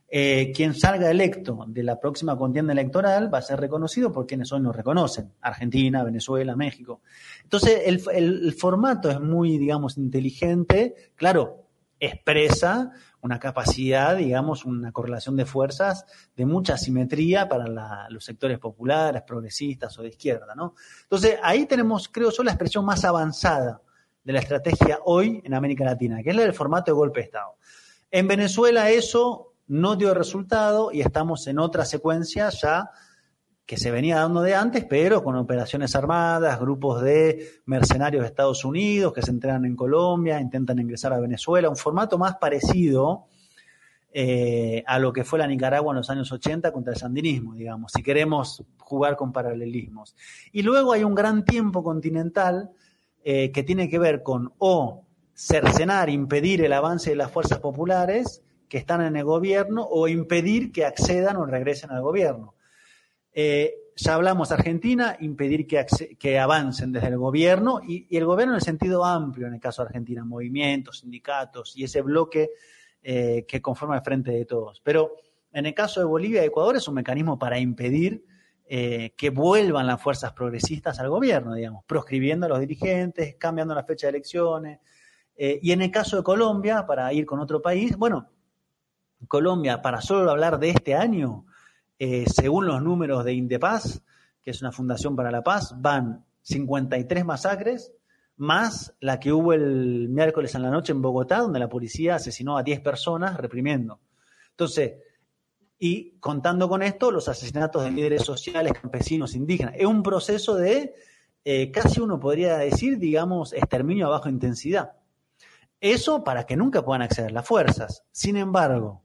Eh, quien salga electo de la próxima contienda electoral va a ser reconocido por quienes hoy no reconocen. Argentina, Venezuela, México. Entonces, el formato es muy, digamos, inteligente. Claro, expresa una capacidad, digamos, una correlación de fuerzas de mucha simetría para los sectores populares, progresistas o de izquierda, ¿no? Entonces, ahí tenemos, creo yo, la expresión más avanzada de la estrategia hoy en América Latina, que es la del formato de golpe de Estado. En Venezuela eso no dio resultado y estamos en otra secuencia ya que se venía dando de antes, pero con operaciones armadas, grupos de mercenarios de Estados Unidos que se entrenan en Colombia, intentan ingresar a Venezuela, un formato más parecido eh, a lo que fue la Nicaragua en los años 80 contra el sandinismo, digamos, si queremos jugar con paralelismos. Y luego hay un gran tiempo continental eh, que tiene que ver con o cercenar, impedir el avance de las fuerzas populares que están en el gobierno o impedir que accedan o regresen al gobierno. Eh, ya hablamos Argentina, impedir que, avancen desde el gobierno y, el gobierno en el sentido amplio, en el caso de Argentina, movimientos, sindicatos y ese bloque eh, que conforma el frente de todos. Pero en el caso de Bolivia y Ecuador es un mecanismo para impedir eh, que vuelvan las fuerzas progresistas al gobierno, digamos, proscribiendo a los dirigentes, cambiando la fecha de elecciones. Y en el caso de Colombia, para ir con otro país, bueno, Colombia, para solo hablar de este año, eh, según los números de Indepaz, que es una fundación para la paz, van 53 masacres, más la que hubo el miércoles en la noche en Bogotá, donde la policía asesinó a 10 personas reprimiendo. Entonces, y contando con esto, los asesinatos de líderes sociales, campesinos, indígenas. Es un proceso de, eh, casi uno podría decir, digamos, exterminio a baja intensidad. Eso para que nunca puedan acceder las fuerzas. Sin embargo,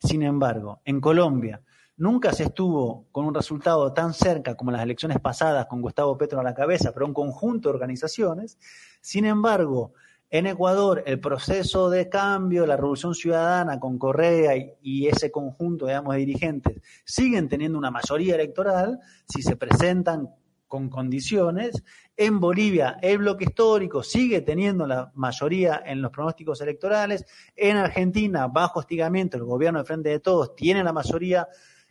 sin embargo, en Colombia, Nunca se estuvo con un resultado tan cerca como las elecciones pasadas con Gustavo Petro a la cabeza, pero un conjunto de organizaciones. Sin embargo, en Ecuador, el proceso de cambio, la revolución ciudadana con Correa y, ese conjunto, digamos, de dirigentes siguen teniendo una mayoría electoral si se presentan con condiciones. En Bolivia, el bloque histórico sigue teniendo la mayoría en los pronósticos electorales. En Argentina, bajo hostigamiento, el gobierno de Frente de Todos tiene la mayoría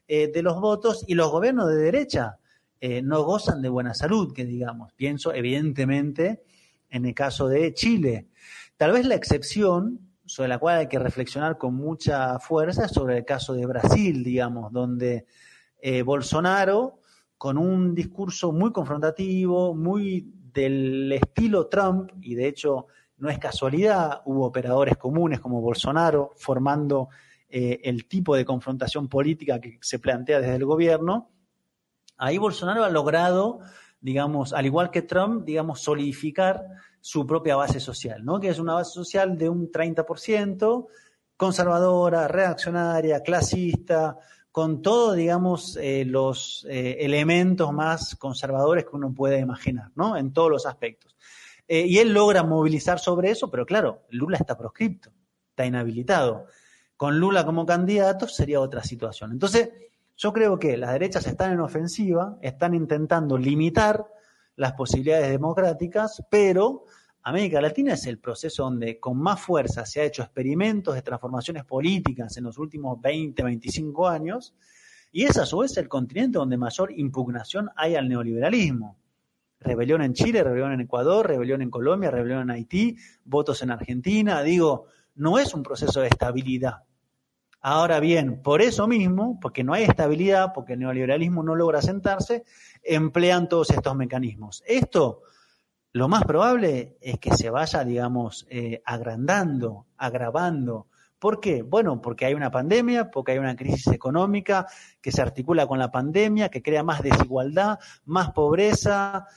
eh, de los votos y los gobiernos de derecha eh, no gozan de buena salud, que digamos. Pienso, evidentemente, en el caso de Chile. Tal vez la excepción sobre la cual hay que reflexionar con mucha fuerza es sobre el caso de Brasil, digamos, donde eh, Bolsonaro, con un discurso muy confrontativo, muy del estilo Trump, y de hecho no es casualidad, hubo operadores comunes como Bolsonaro formando eh, el tipo de confrontación política que se plantea desde el gobierno, ahí Bolsonaro ha logrado, digamos, al igual que Trump, digamos, solidificar su propia base social, ¿no? Que es una base social de un 30%, conservadora, reaccionaria, clasista, con todos, digamos, eh, los eh, elementos más conservadores que uno puede imaginar, ¿no? En todos los aspectos. Y él logra movilizar sobre eso, pero claro, Lula está proscripto, está inhabilitado. Con Lula como candidato sería otra situación. Entonces, yo creo que las derechas están en ofensiva, están intentando limitar las posibilidades democráticas, pero América Latina es el proceso donde con más fuerza se ha hecho experimentos de transformaciones políticas en los últimos 20, 25 años, y es a su vez el continente donde mayor impugnación hay al neoliberalismo. Rebelión en Chile, rebelión en Ecuador, rebelión en Colombia, rebelión en Haití, votos en Argentina. Digo, no es un proceso de estabilidad. Ahora bien, por eso mismo, porque no hay estabilidad, porque el neoliberalismo no logra sentarse, emplean todos estos mecanismos. Esto lo más probable es que se vaya, digamos, eh, agrandando, agravando. ¿Por qué? Bueno, porque hay una pandemia, porque hay una crisis económica que se articula con la pandemia, que crea más desigualdad, más pobreza,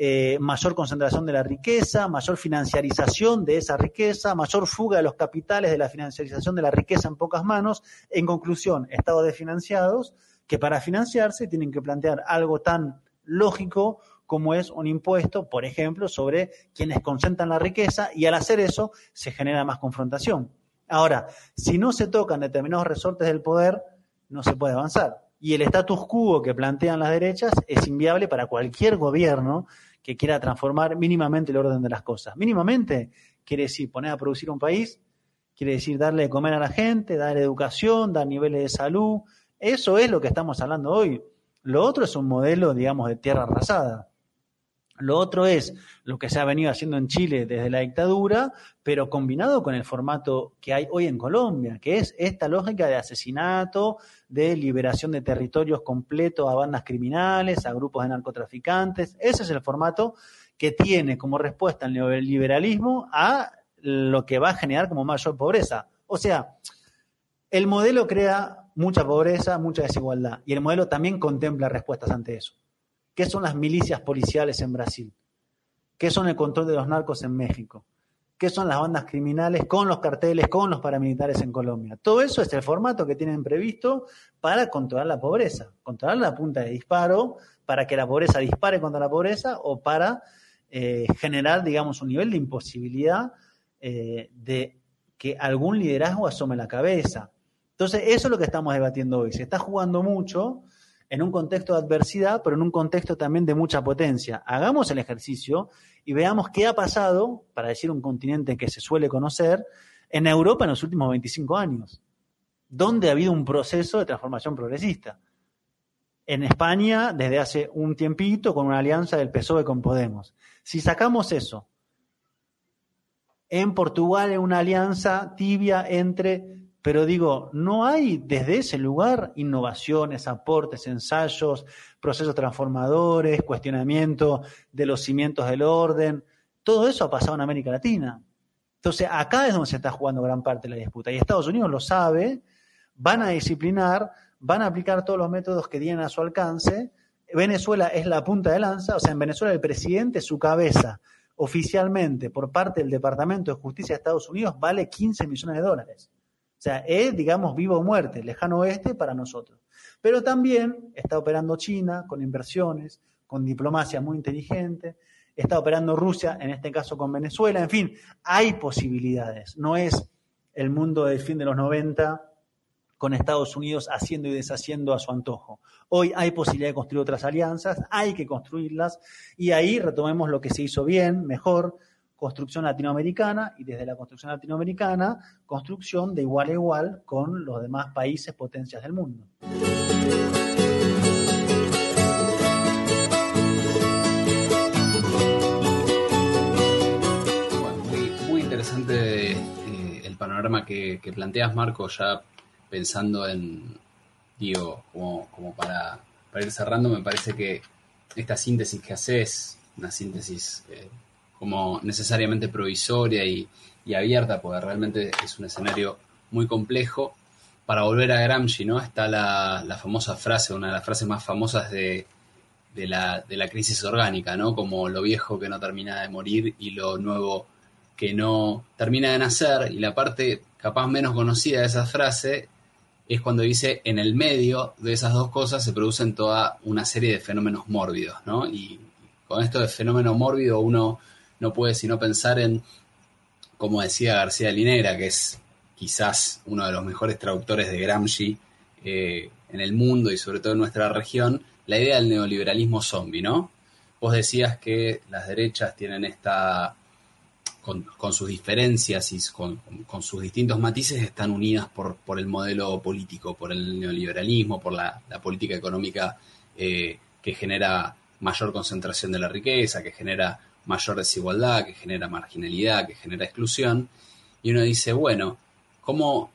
eh, mayor concentración de la riqueza, mayor financiarización de esa riqueza, mayor fuga de los capitales de la financiarización de la riqueza en pocas manos. En conclusión, estados desfinanciados que para financiarse tienen que plantear algo tan lógico como es un impuesto, por ejemplo, sobre quienes concentran la riqueza y al hacer eso se genera más confrontación. Ahora, si no se tocan determinados resortes del poder, no se puede avanzar. Y el status quo que plantean las derechas es inviable para cualquier gobierno que quiera transformar mínimamente el orden de las cosas. Mínimamente quiere decir poner a producir un país, quiere decir darle de comer a la gente, darle educación, dar niveles de salud. Eso es lo que estamos hablando hoy. Lo otro es un modelo, digamos, de tierra arrasada. Lo otro es lo que se ha venido haciendo en Chile desde la dictadura, pero combinado con el formato que hay hoy en Colombia, que es esta lógica de asesinato, de liberación de territorios completos a bandas criminales, a grupos de narcotraficantes. Ese es el formato que tiene como respuesta el neoliberalismo a lo que va a generar como mayor pobreza. O sea, el modelo crea mucha pobreza, mucha desigualdad, y el modelo también contempla respuestas ante eso. ¿Qué son las milicias policiales en Brasil? ¿Qué son el control de los narcos en México? ¿Qué son las bandas criminales con los carteles, con los paramilitares en Colombia? Todo eso es el formato que tienen previsto para controlar la pobreza, controlar la punta de disparo, para que la pobreza dispare contra la pobreza o para eh, generar, digamos, un nivel de imposibilidad eh, de que algún liderazgo asome la cabeza. Entonces, eso es lo que estamos debatiendo hoy. Se está jugando mucho en un contexto de adversidad, pero en un contexto también de mucha potencia. Hagamos el ejercicio y veamos qué ha pasado, para decir un continente que se suele conocer, en Europa en los últimos 25 años, donde ha habido un proceso de transformación progresista. En España, desde hace un tiempito, con una alianza del PSOE con Podemos. Si sacamos eso, en Portugal, una alianza tibia entre pero digo, no hay desde ese lugar innovaciones, aportes, ensayos, procesos transformadores, cuestionamiento de los cimientos del orden. Todo eso ha pasado en América Latina. Entonces, acá es donde se está jugando gran parte de la disputa. Y Estados Unidos lo sabe, van a disciplinar, van a aplicar todos los métodos que tienen a su alcance. Venezuela es la punta de lanza, o sea, en Venezuela el presidente, su cabeza, oficialmente, por parte del Departamento de Justicia de Estados Unidos, vale 15 millones de dólares. O sea, es, digamos, vivo o muerte, lejano oeste para nosotros. Pero también está operando China con inversiones, con diplomacia muy inteligente, está operando Rusia, en este caso con Venezuela, en fin, hay posibilidades. No es el mundo del fin de los 90 con Estados Unidos haciendo y deshaciendo a su antojo. Hoy hay posibilidad de construir otras alianzas, hay que construirlas y ahí retomemos lo que se hizo bien, mejor, construcción latinoamericana y desde la construcción latinoamericana, construcción de igual a igual con los demás países potencias del mundo. muy, interesante eh, el panorama que, planteas, Marco, ya pensando en, digo, como, para, para ir cerrando, me parece que esta síntesis que haces una síntesis eh, como necesariamente provisoria y, abierta, porque realmente es un escenario muy complejo. Para volver a Gramsci, ¿no? Está la, famosa frase, una de las frases más famosas de, la, de la crisis orgánica, ¿no? Como lo viejo que no termina de morir y lo nuevo que no termina de nacer. Y la parte capaz menos conocida de esa frase es cuando dice en el medio de esas dos cosas se producen toda una serie de fenómenos mórbidos, ¿no? Y con esto de fenómeno mórbido uno no puede sino pensar en, como decía García Linera, que es quizás uno de los mejores traductores de Gramsci eh, en el mundo y sobre todo en nuestra región, la idea del neoliberalismo zombie, ¿no? Vos decías que las derechas tienen esta con, sus diferencias y con, sus distintos matices, están unidas por, por, el modelo político, por el neoliberalismo, por la, política económica eh, que genera mayor concentración de la riqueza, que genera mayor desigualdad, que genera marginalidad, que genera exclusión. Y uno dice, bueno, ¿cómo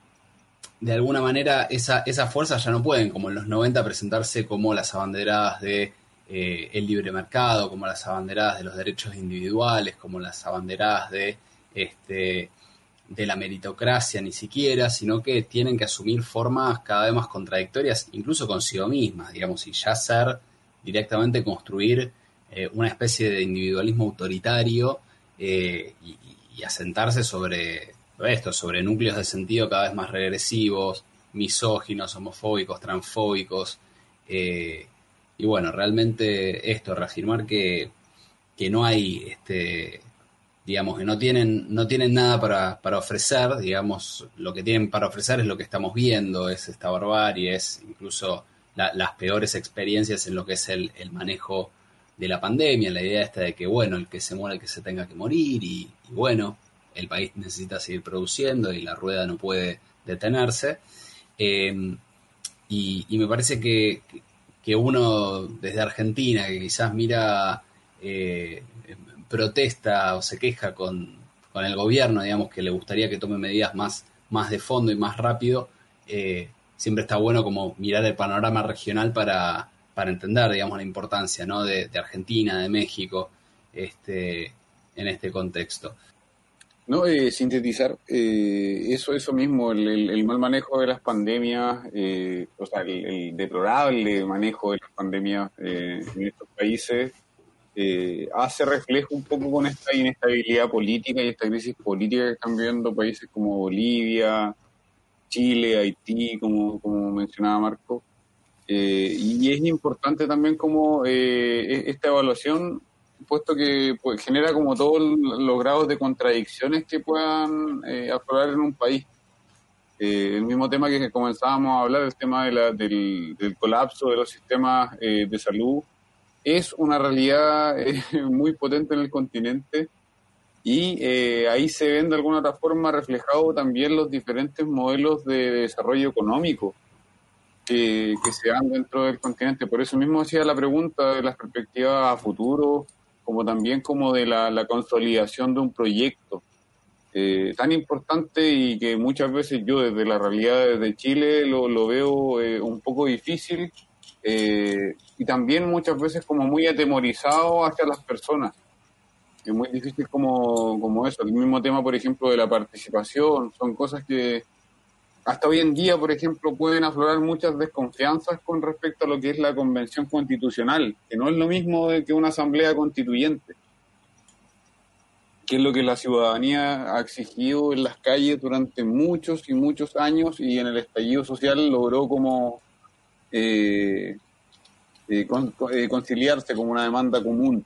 de alguna manera esa, esas fuerzas ya no pueden, como en los 90, presentarse como las abanderadas de eh, el libre mercado, como las abanderadas de los derechos individuales, como las abanderadas de, este, de la meritocracia ni siquiera, sino que tienen que asumir formas cada vez más contradictorias, incluso consigo mismas, digamos, y ya ser directamente construir eh, una especie de individualismo autoritario eh, y, asentarse sobre esto, sobre núcleos de sentido cada vez más regresivos, misóginos, homofóbicos, transfóbicos, y bueno, realmente esto, reafirmar que, no hay, este, digamos, que no tienen, no tienen nada para, ofrecer, digamos, lo que tienen para ofrecer es lo que estamos viendo, es esta barbarie, es incluso las peores experiencias en lo que es el, manejo de la pandemia, la idea esta de que, bueno, el que se muera, el que se tenga que morir, y, bueno, el país necesita seguir produciendo y la rueda no puede detenerse. Eh, y, me parece que, que uno desde Argentina, que quizás mira, eh, protesta o se queja con, el gobierno, digamos, que le gustaría que tome medidas más, más de fondo y más rápido, eh, siempre está bueno como mirar el panorama regional para, para entender, digamos, la importancia ¿no? de, Argentina, de México, este, en este contexto. No, eh, sintetizar, eh, eso eso mismo, el, mal manejo de las pandemias, eh, o sea, el, deplorable manejo de las pandemias en estos países, hace reflejo un poco con esta inestabilidad política y esta crisis política que están viviendo países como Bolivia, Chile, Haití, como, como mencionaba Marco. Y es importante también como e, esta evaluación puesto que pues, genera como todos los grados de contradicciones que puedan eh, aflorar en un país. Eh, el mismo tema que comenzábamos a hablar, el tema de la, del, colapso de los sistemas eh, de salud, es una realidad eh, muy potente en el continente y ahí se ven de alguna otra forma reflejados también los diferentes modelos de, desarrollo económico que, que se dan dentro del continente. Por eso mismo hacía la pregunta de las perspectivas a futuro, como también como de la, consolidación de un proyecto eh, tan importante y que muchas veces yo desde la realidad de Chile lo, lo veo eh, un poco difícil eh, y también muchas veces como muy atemorizado hacia las personas. Es muy difícil como, como eso. El mismo tema, por ejemplo, de la participación, son cosas que, hasta hoy en día, por ejemplo, pueden aflorar muchas desconfianzas con respecto a lo que es la convención constitucional, que no es lo mismo que una asamblea constituyente, que es lo que la ciudadanía ha exigido en las calles durante muchos y muchos años y en el estallido social logró como eh, eh, eh, conciliarse como una demanda común.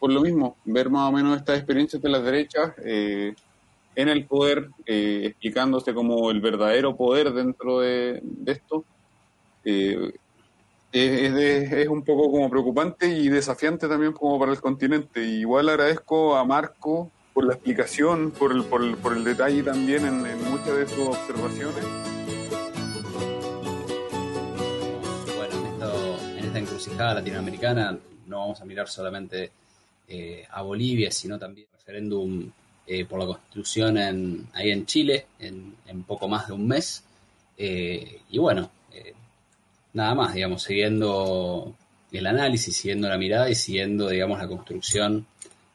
por lo mismo, ver más o menos estas experiencias de las derechas en el poder, eh, explicándose como el verdadero poder dentro de, esto, eh, es, un poco como preocupante y desafiante también como para el continente. igual agradezco a Marco por la explicación, por el, por el, por el detalle también en, muchas de sus observaciones. Bueno, en, esta encrucijada latinoamericana no vamos a mirar solamente eh, a Bolivia, sino también el referéndum eh, por la Constitución en, ahí en Chile en, poco más de un mes. Eh, y bueno, eh, nada más, digamos, siguiendo el análisis, siguiendo la mirada y siguiendo, digamos, la construcción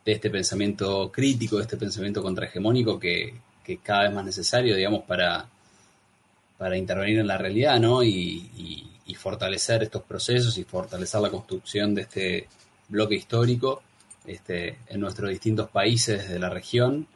de este pensamiento crítico, de este pensamiento contrahegemónico que, que es cada vez más necesario, digamos, para, para intervenir en la realidad, ¿no? Y, fortalecer estos procesos y fortalecer la construcción de este bloque histórico este, en nuestros distintos países de la región.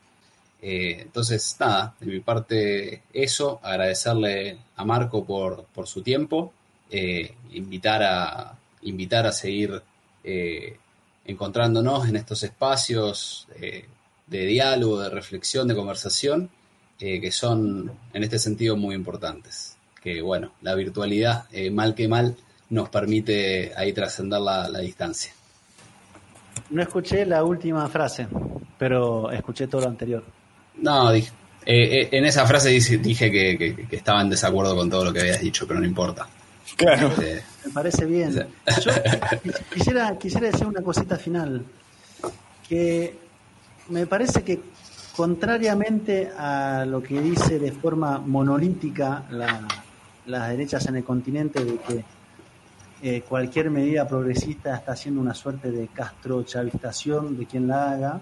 Eh, entonces, nada, de mi parte eso, agradecerle a Marco por, por su tiempo, eh, invitar, a, invitar a seguir eh, encontrándonos en estos espacios de diálogo, de reflexión, de conversación, que son en este sentido muy importantes. Que bueno, la virtualidad, mal que mal, nos permite ahí trascender la, distancia. No escuché la última frase, pero escuché todo lo anterior. No, dije, en esa frase dije, que, que, estaba en desacuerdo con todo lo que habías dicho, pero no importa. Claro. Este, Me parece bien. Yo quisiera, quisiera decir una cosita final, que me parece que contrariamente a lo que dice de forma monolítica las derechas en el continente de que eh, cualquier medida progresista está haciendo una suerte de castrochavistación de quien la haga,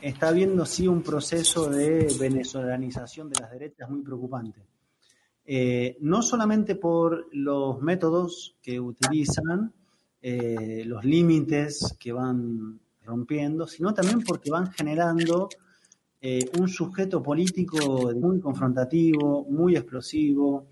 está habiendo sí un proceso de venezolanización de las derechas muy preocupante. Eh, no solamente por los métodos que utilizan, eh, los límites que van rompiendo, sino también porque van generando un sujeto político muy confrontativo, muy explosivo,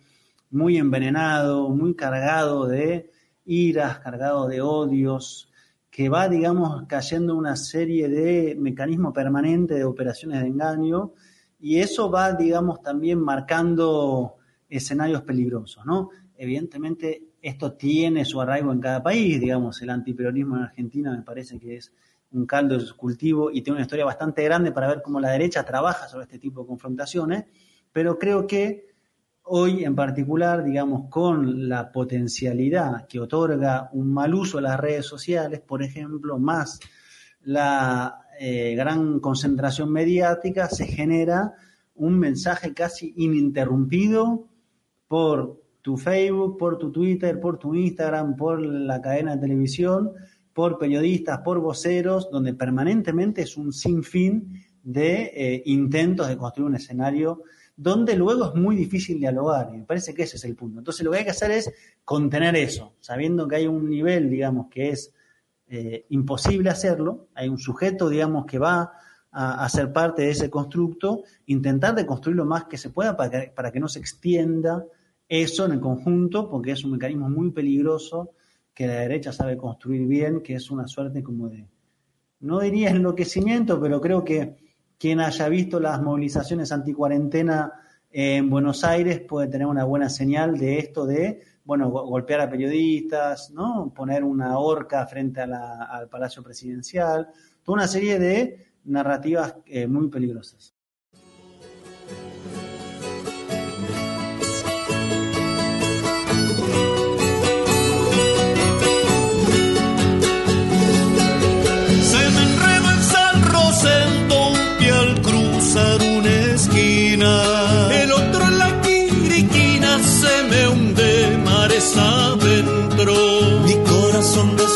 muy envenenado, muy cargado de iras, cargado de odios, que va, digamos, cayendo una serie de mecanismos permanentes de operaciones de engaño, y eso va, digamos, también marcando escenarios peligrosos, ¿no? Evidentemente, esto tiene su arraigo en cada país, digamos, el antiperonismo en Argentina me parece que es un caldo de cultivo y tiene una historia bastante grande para ver cómo la derecha trabaja sobre este tipo de confrontaciones, pero creo que hoy en particular, digamos, con la potencialidad que otorga un mal uso de las redes sociales, por ejemplo, más la eh, gran concentración mediática, se genera un mensaje casi ininterrumpido por tu Facebook, por tu Twitter, por tu Instagram, por la cadena de televisión, por periodistas, por voceros, donde permanentemente es un sinfín de eh, intentos de construir un escenario donde luego es muy difícil dialogar. Y me parece que ese es el punto. Entonces lo que hay que hacer es contener eso, sabiendo que hay un nivel, digamos, que es eh, imposible hacerlo, hay un sujeto, digamos, que va a, ser parte de ese constructo, intentar de construir lo más que se pueda para que, para que no se extienda eso en el conjunto, porque es un mecanismo muy peligroso que la derecha sabe construir bien, que es una suerte como de, no diría enloquecimiento, pero creo que quien haya visto las movilizaciones anticuarentena en Buenos Aires puede tener una buena señal de esto de, bueno, golpear a periodistas, ¿no? Poner una horca frente al Palacio Presidencial, toda una serie de narrativas eh, muy peligrosas. El otro en la quiriquina se me hunde mares adentro. Mi corazón descontento